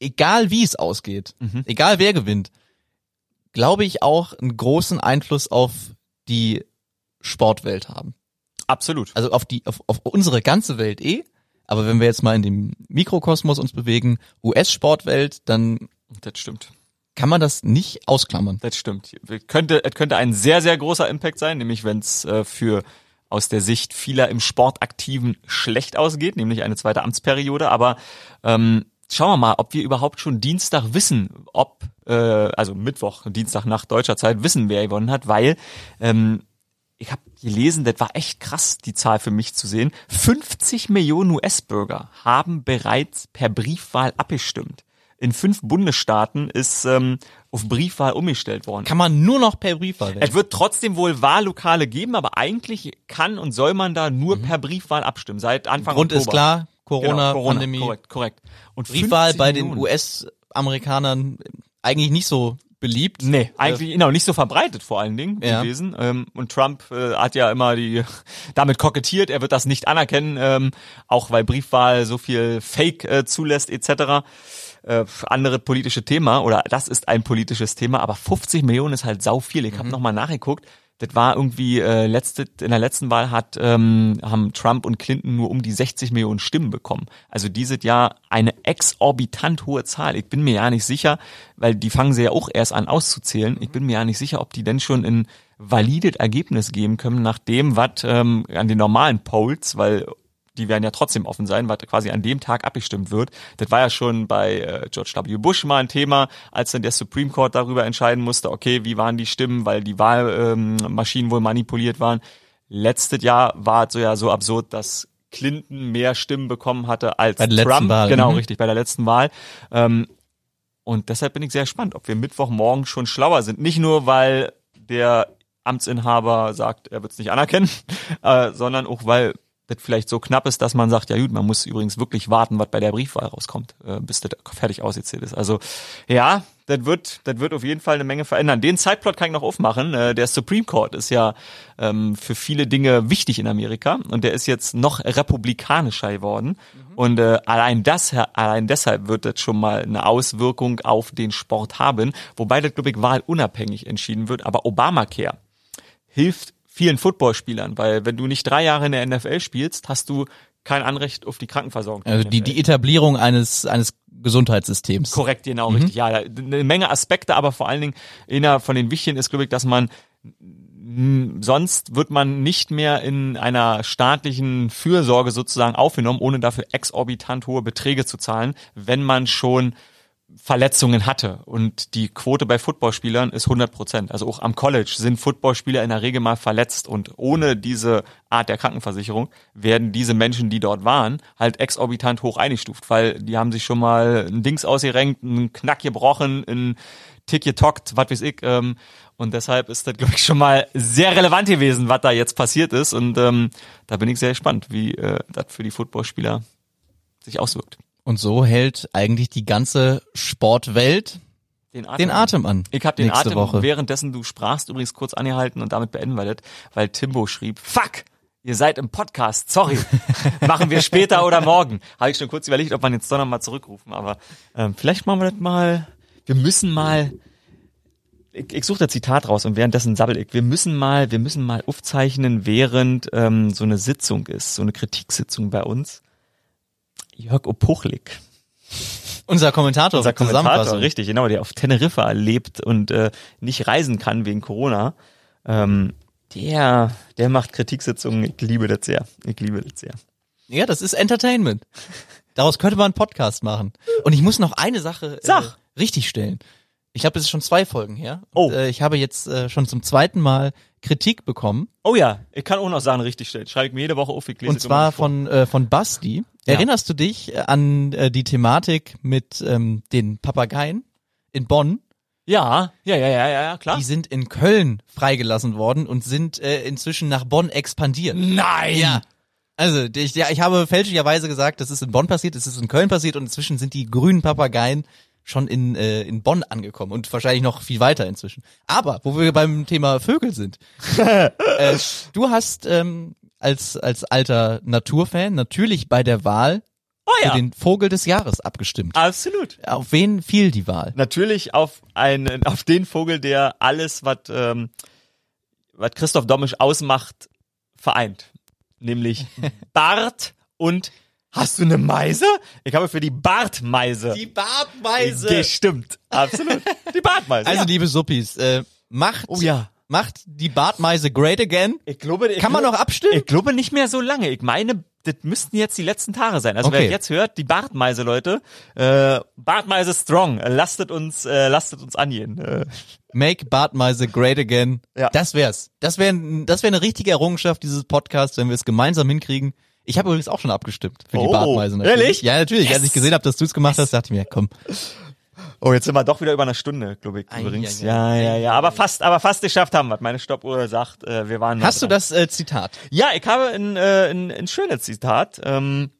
egal wie es ausgeht, Mhm. egal wer gewinnt, glaube ich auch einen großen Einfluss auf die Sportwelt haben. Absolut. Also auf die, auf, auf unsere ganze Welt eh. Aber wenn wir jetzt mal in dem Mikrokosmos uns bewegen, US-Sportwelt, dann Das stimmt. kann man das nicht ausklammern. Das stimmt. Könnte, es könnte ein sehr, sehr großer Impact sein, nämlich wenn es äh, für aus der Sicht vieler im Sportaktiven schlecht ausgeht, nämlich eine zweite Amtsperiode. Aber ähm, schauen wir mal, ob wir überhaupt schon Dienstag wissen, ob, äh, also Mittwoch, Dienstag nach deutscher Zeit, wissen, wer gewonnen hat, weil ähm, ich habe gelesen, das war echt krass, die Zahl für mich zu sehen. 50 Millionen US-Bürger haben bereits per Briefwahl abgestimmt. in fünf Bundesstaaten ist ähm, auf Briefwahl umgestellt worden. Kann man nur noch per Briefwahl wählen. Es wird trotzdem wohl Wahllokale geben, aber eigentlich kann und soll man da nur per Briefwahl abstimmen, seit Anfang Mhm. Grund Oktober. ist klar, Genau, Corona, korrekt, korrekt. Und Briefwahl 50 bei den. US-Amerikanern eigentlich nicht so beliebt. Nee, eigentlich genau nicht so verbreitet vor allen Dingen Ja. gewesen. Ähm, und Trump äh, hat ja immer die damit kokettiert, er wird das nicht anerkennen, ähm, auch weil Briefwahl so viel Fake äh, zulässt etc. Äh, andere politische Thema oder das ist ein politisches Thema, aber 50 Millionen ist halt sau viel. Ich habe noch mal nachgeguckt. Das war irgendwie äh, letzte in der letzten Wahl hat ähm, haben Trump und Clinton nur um die 60 Millionen Stimmen bekommen. Also dieses Jahr eine exorbitant hohe Zahl. Ich bin mir ja nicht sicher, weil die fangen sie ja auch erst an auszuzählen. Ich bin mir ja nicht sicher, ob die denn schon ein valides Ergebnis geben können nach dem, was ähm, an den normalen Polls, weil die werden ja trotzdem offen sein, was quasi an dem Tag abgestimmt wird. Das war ja schon bei äh, George W. Bush mal ein Thema, als dann der Supreme Court darüber entscheiden musste, okay, wie waren die Stimmen, weil die Wahlmaschinen ähm, Maschinen wohl manipuliert waren. Letztes Jahr war es so ja so absurd, dass Clinton mehr Stimmen bekommen hatte als Bei der letzten Trump. Wahl, Genau, mhm. richtig, bei der letzten Wahl. Ähm, und deshalb bin ich sehr gespannt, ob wir Mittwochmorgen schon schlauer sind. Nicht nur, weil der Amtsinhaber sagt, er wird es nicht anerkennen, äh, sondern auch, weil das vielleicht so knapp ist, dass man sagt, ja gut, man muss übrigens wirklich warten, was bei der Briefwahl rauskommt, äh, bis das fertig ausgezählt ist. Also ja, das wird, das wird auf jeden Fall eine Menge verändern. Den Zeitplot kann ich noch aufmachen. Äh, der Supreme Court ist ja ähm, für viele Dinge wichtig in Amerika und der ist jetzt noch republikanischer geworden. Und äh, allein das, allein deshalb wird das schon mal eine Auswirkung auf den Sport haben, wobei das, glaube ich, wahlunabhängig entschieden wird. Aber Obamacare hilft vielen Footballspielern, weil wenn du nicht drei Jahre in der NFL spielst, hast du kein Anrecht auf die Krankenversorgung. Also die, die Etablierung eines, eines Gesundheitssystems. Korrekt, genau, richtig. Ja, eine Menge Aspekte, aber vor allen Dingen einer von den wichtigen ist, glaube ich, dass man mh, sonst wird man nicht mehr in einer staatlichen Fürsorge sozusagen aufgenommen, ohne dafür exorbitant hohe Beträge zu zahlen, wenn man schon Verletzungen hatte. Und die Quote bei Footballspielern ist 100 Prozent. Also auch am College sind Footballspieler in der Regel mal verletzt. Und ohne diese Art der Krankenversicherung werden diese Menschen, die dort waren, halt exorbitant hoch eingestuft, weil die haben sich schon mal ein Dings ausgerenkt, einen Knack gebrochen, ein Tick getockt, was weiß ich. Ähm, und deshalb ist das, glaube ich, schon mal sehr relevant gewesen, was da jetzt passiert ist. Und ähm, da bin ich sehr gespannt, wie äh, das für die Footballspieler sich auswirkt. Und so hält eigentlich die ganze Sportwelt Den Atem, den Atem an. Ich habe den Atem Woche. währenddessen du sprachst übrigens kurz angehalten und damit beenden wir das, weil Timbo schrieb, fuck, ihr seid im Podcast, sorry, machen wir später oder morgen. Habe ich schon kurz überlegt, ob man jetzt doch noch mal zurückrufen, aber ähm, vielleicht machen wir das mal, wir müssen mal, ich, ich suche das Zitat raus und währenddessen sabbel ich, wir müssen mal, wir müssen mal aufzeichnen, während ähm, so eine Sitzung ist, so eine Kritiksitzung bei uns. Jörg Opuchlik, Unser Kommentator. unser Kommentator, richtig, genau, der auf Teneriffa lebt und äh, nicht reisen kann wegen Corona, ähm, der, der macht Kritiksitzungen. Ich liebe das sehr. Ich liebe das sehr. Ja, das ist Entertainment. Daraus könnte man einen Podcast machen. Und ich muss noch eine Sache äh, richtig stellen. Ich glaube, das ist schon zwei Folgen her. Oh. Und, äh, ich habe jetzt äh, schon zum zweiten Mal Kritik bekommen. Oh ja, ich kann auch noch Sachen richtig stellen. Schreibe ich mir jede Woche auf. Ich lese Und zwar von, äh, von Basti. Ja. Erinnerst du dich äh, an äh, die Thematik mit ähm, den Papageien in Bonn? Ja, ja, ja, ja, ja, klar. Die sind in Köln freigelassen worden und sind äh, inzwischen nach Bonn expandiert. Nein! Ja. Also, ich, ja, ich habe fälschlicherweise gesagt, das ist in Bonn passiert, das ist in Köln passiert und inzwischen sind die grünen Papageien schon in, äh, in Bonn angekommen und wahrscheinlich noch viel weiter inzwischen. Aber, wo wir beim Thema Vögel sind, äh, du hast ähm, als, als alter Naturfan natürlich bei der Wahl Oh für ja, den Vogel des Jahres abgestimmt. absolut. Auf wen fiel die Wahl? Natürlich auf einen, auf den Vogel, der alles, was ähm, was Christoph Dommisch ausmacht, vereint. Nämlich Bart und Hast du eine Meise? Ich habe für die Bartmeise Bartmeise! gestimmt. Absolut. Die Bartmeise. Also, ja. liebe Suppis, äh, macht, Oh ja. Macht die Bartmeise great again? Ich glaube, ich Kann man glaub- noch abstimmen? Ich glaube nicht mehr so lange. Ich meine, das müssten jetzt die letzten Tage sein. Also Okay. wer jetzt hört, die Bartmeise, Leute, äh, Bartmeise strong, lastet uns, äh, lastet uns angehen. Äh, Make Bartmeise great again. Ja. Das wär's. Das wäre das wär eine richtige Errungenschaft dieses Podcasts, wenn wir es gemeinsam hinkriegen. Ich habe übrigens auch schon abgestimmt für die Oh, Bartmeise. Natürlich. ehrlich? Ja, natürlich. Als Yes. ich gesehen habe, dass du es gemacht hast, dachte ich mir, komm, Oh, jetzt sind wir doch wieder über eine Stunde, glaube ich, übrigens. ja, ja, ja. Aber fast, aber fast geschafft haben wir. Meine Stoppuhr sagt, äh, wir waren. Hast du das äh, Zitat? Ja, ich habe ein, äh, ein, ein schönes Zitat. Ähm,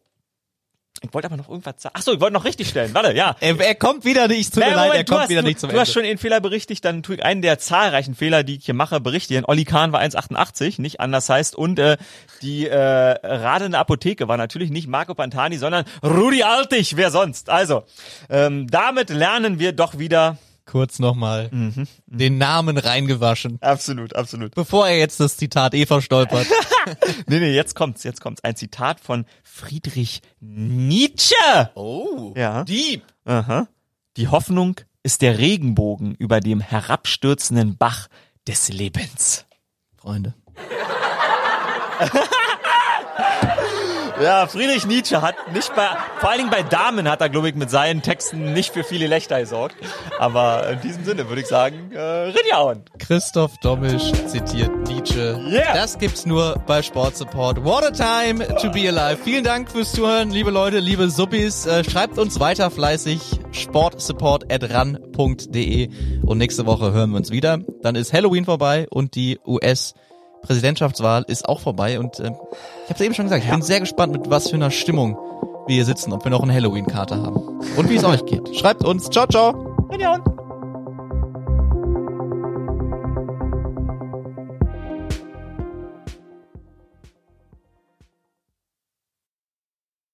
ich wollte aber noch irgendwas sagen. Ach so, ich wollte noch richtig stellen. Warte, ja. Er, er kommt wieder nicht, leid, er Moment, du kommt hast, wieder du, nicht zum du Ende. hast schon einen Fehler berichtigt, dann tue ich einen der zahlreichen Fehler, die ich hier mache, berichtigen. Olli Kahn war 1,88, nicht anders heißt. Und äh, die äh, radende Apotheke war natürlich nicht Marco Pantani, sondern Rudi Altig, wer sonst. Also, ähm, damit lernen wir doch wieder... Kurz nochmal Mhm, den Namen reingewaschen, Absolut, absolut. bevor er jetzt das Zitat eh verstolpert. Nee, nee, jetzt kommt's, jetzt kommt's. Ein Zitat von Friedrich Nietzsche. Oh, Ja. Dieb. Aha. Die Hoffnung ist der Regenbogen über dem herabstürzenden Bach des Lebens. Freunde. Ja, Friedrich Nietzsche hat nicht bei, vor allen Dingen bei Damen hat er, glaube ich, mit seinen Texten nicht für viele Lächter gesorgt. Aber in diesem Sinne würde ich sagen, äh, Rinjauen. Christoph Dommisch zitiert Nietzsche. Yeah. Das gibt's nur bei Sport Support. What a time to be alive. Vielen Dank fürs Zuhören, liebe Leute, liebe Suppis. Äh, schreibt uns weiter fleißig sportsupport@ran.de und nächste Woche hören wir uns wieder. Dann ist Halloween vorbei und die US Präsidentschaftswahl ist auch vorbei und äh, ich habe eben schon gesagt, ich bin sehr gespannt mit was für einer Stimmung wir hier sitzen, ob wir noch eine Halloween Karte haben und wie es euch geht. Schreibt uns. Ciao ciao. Rinjauen.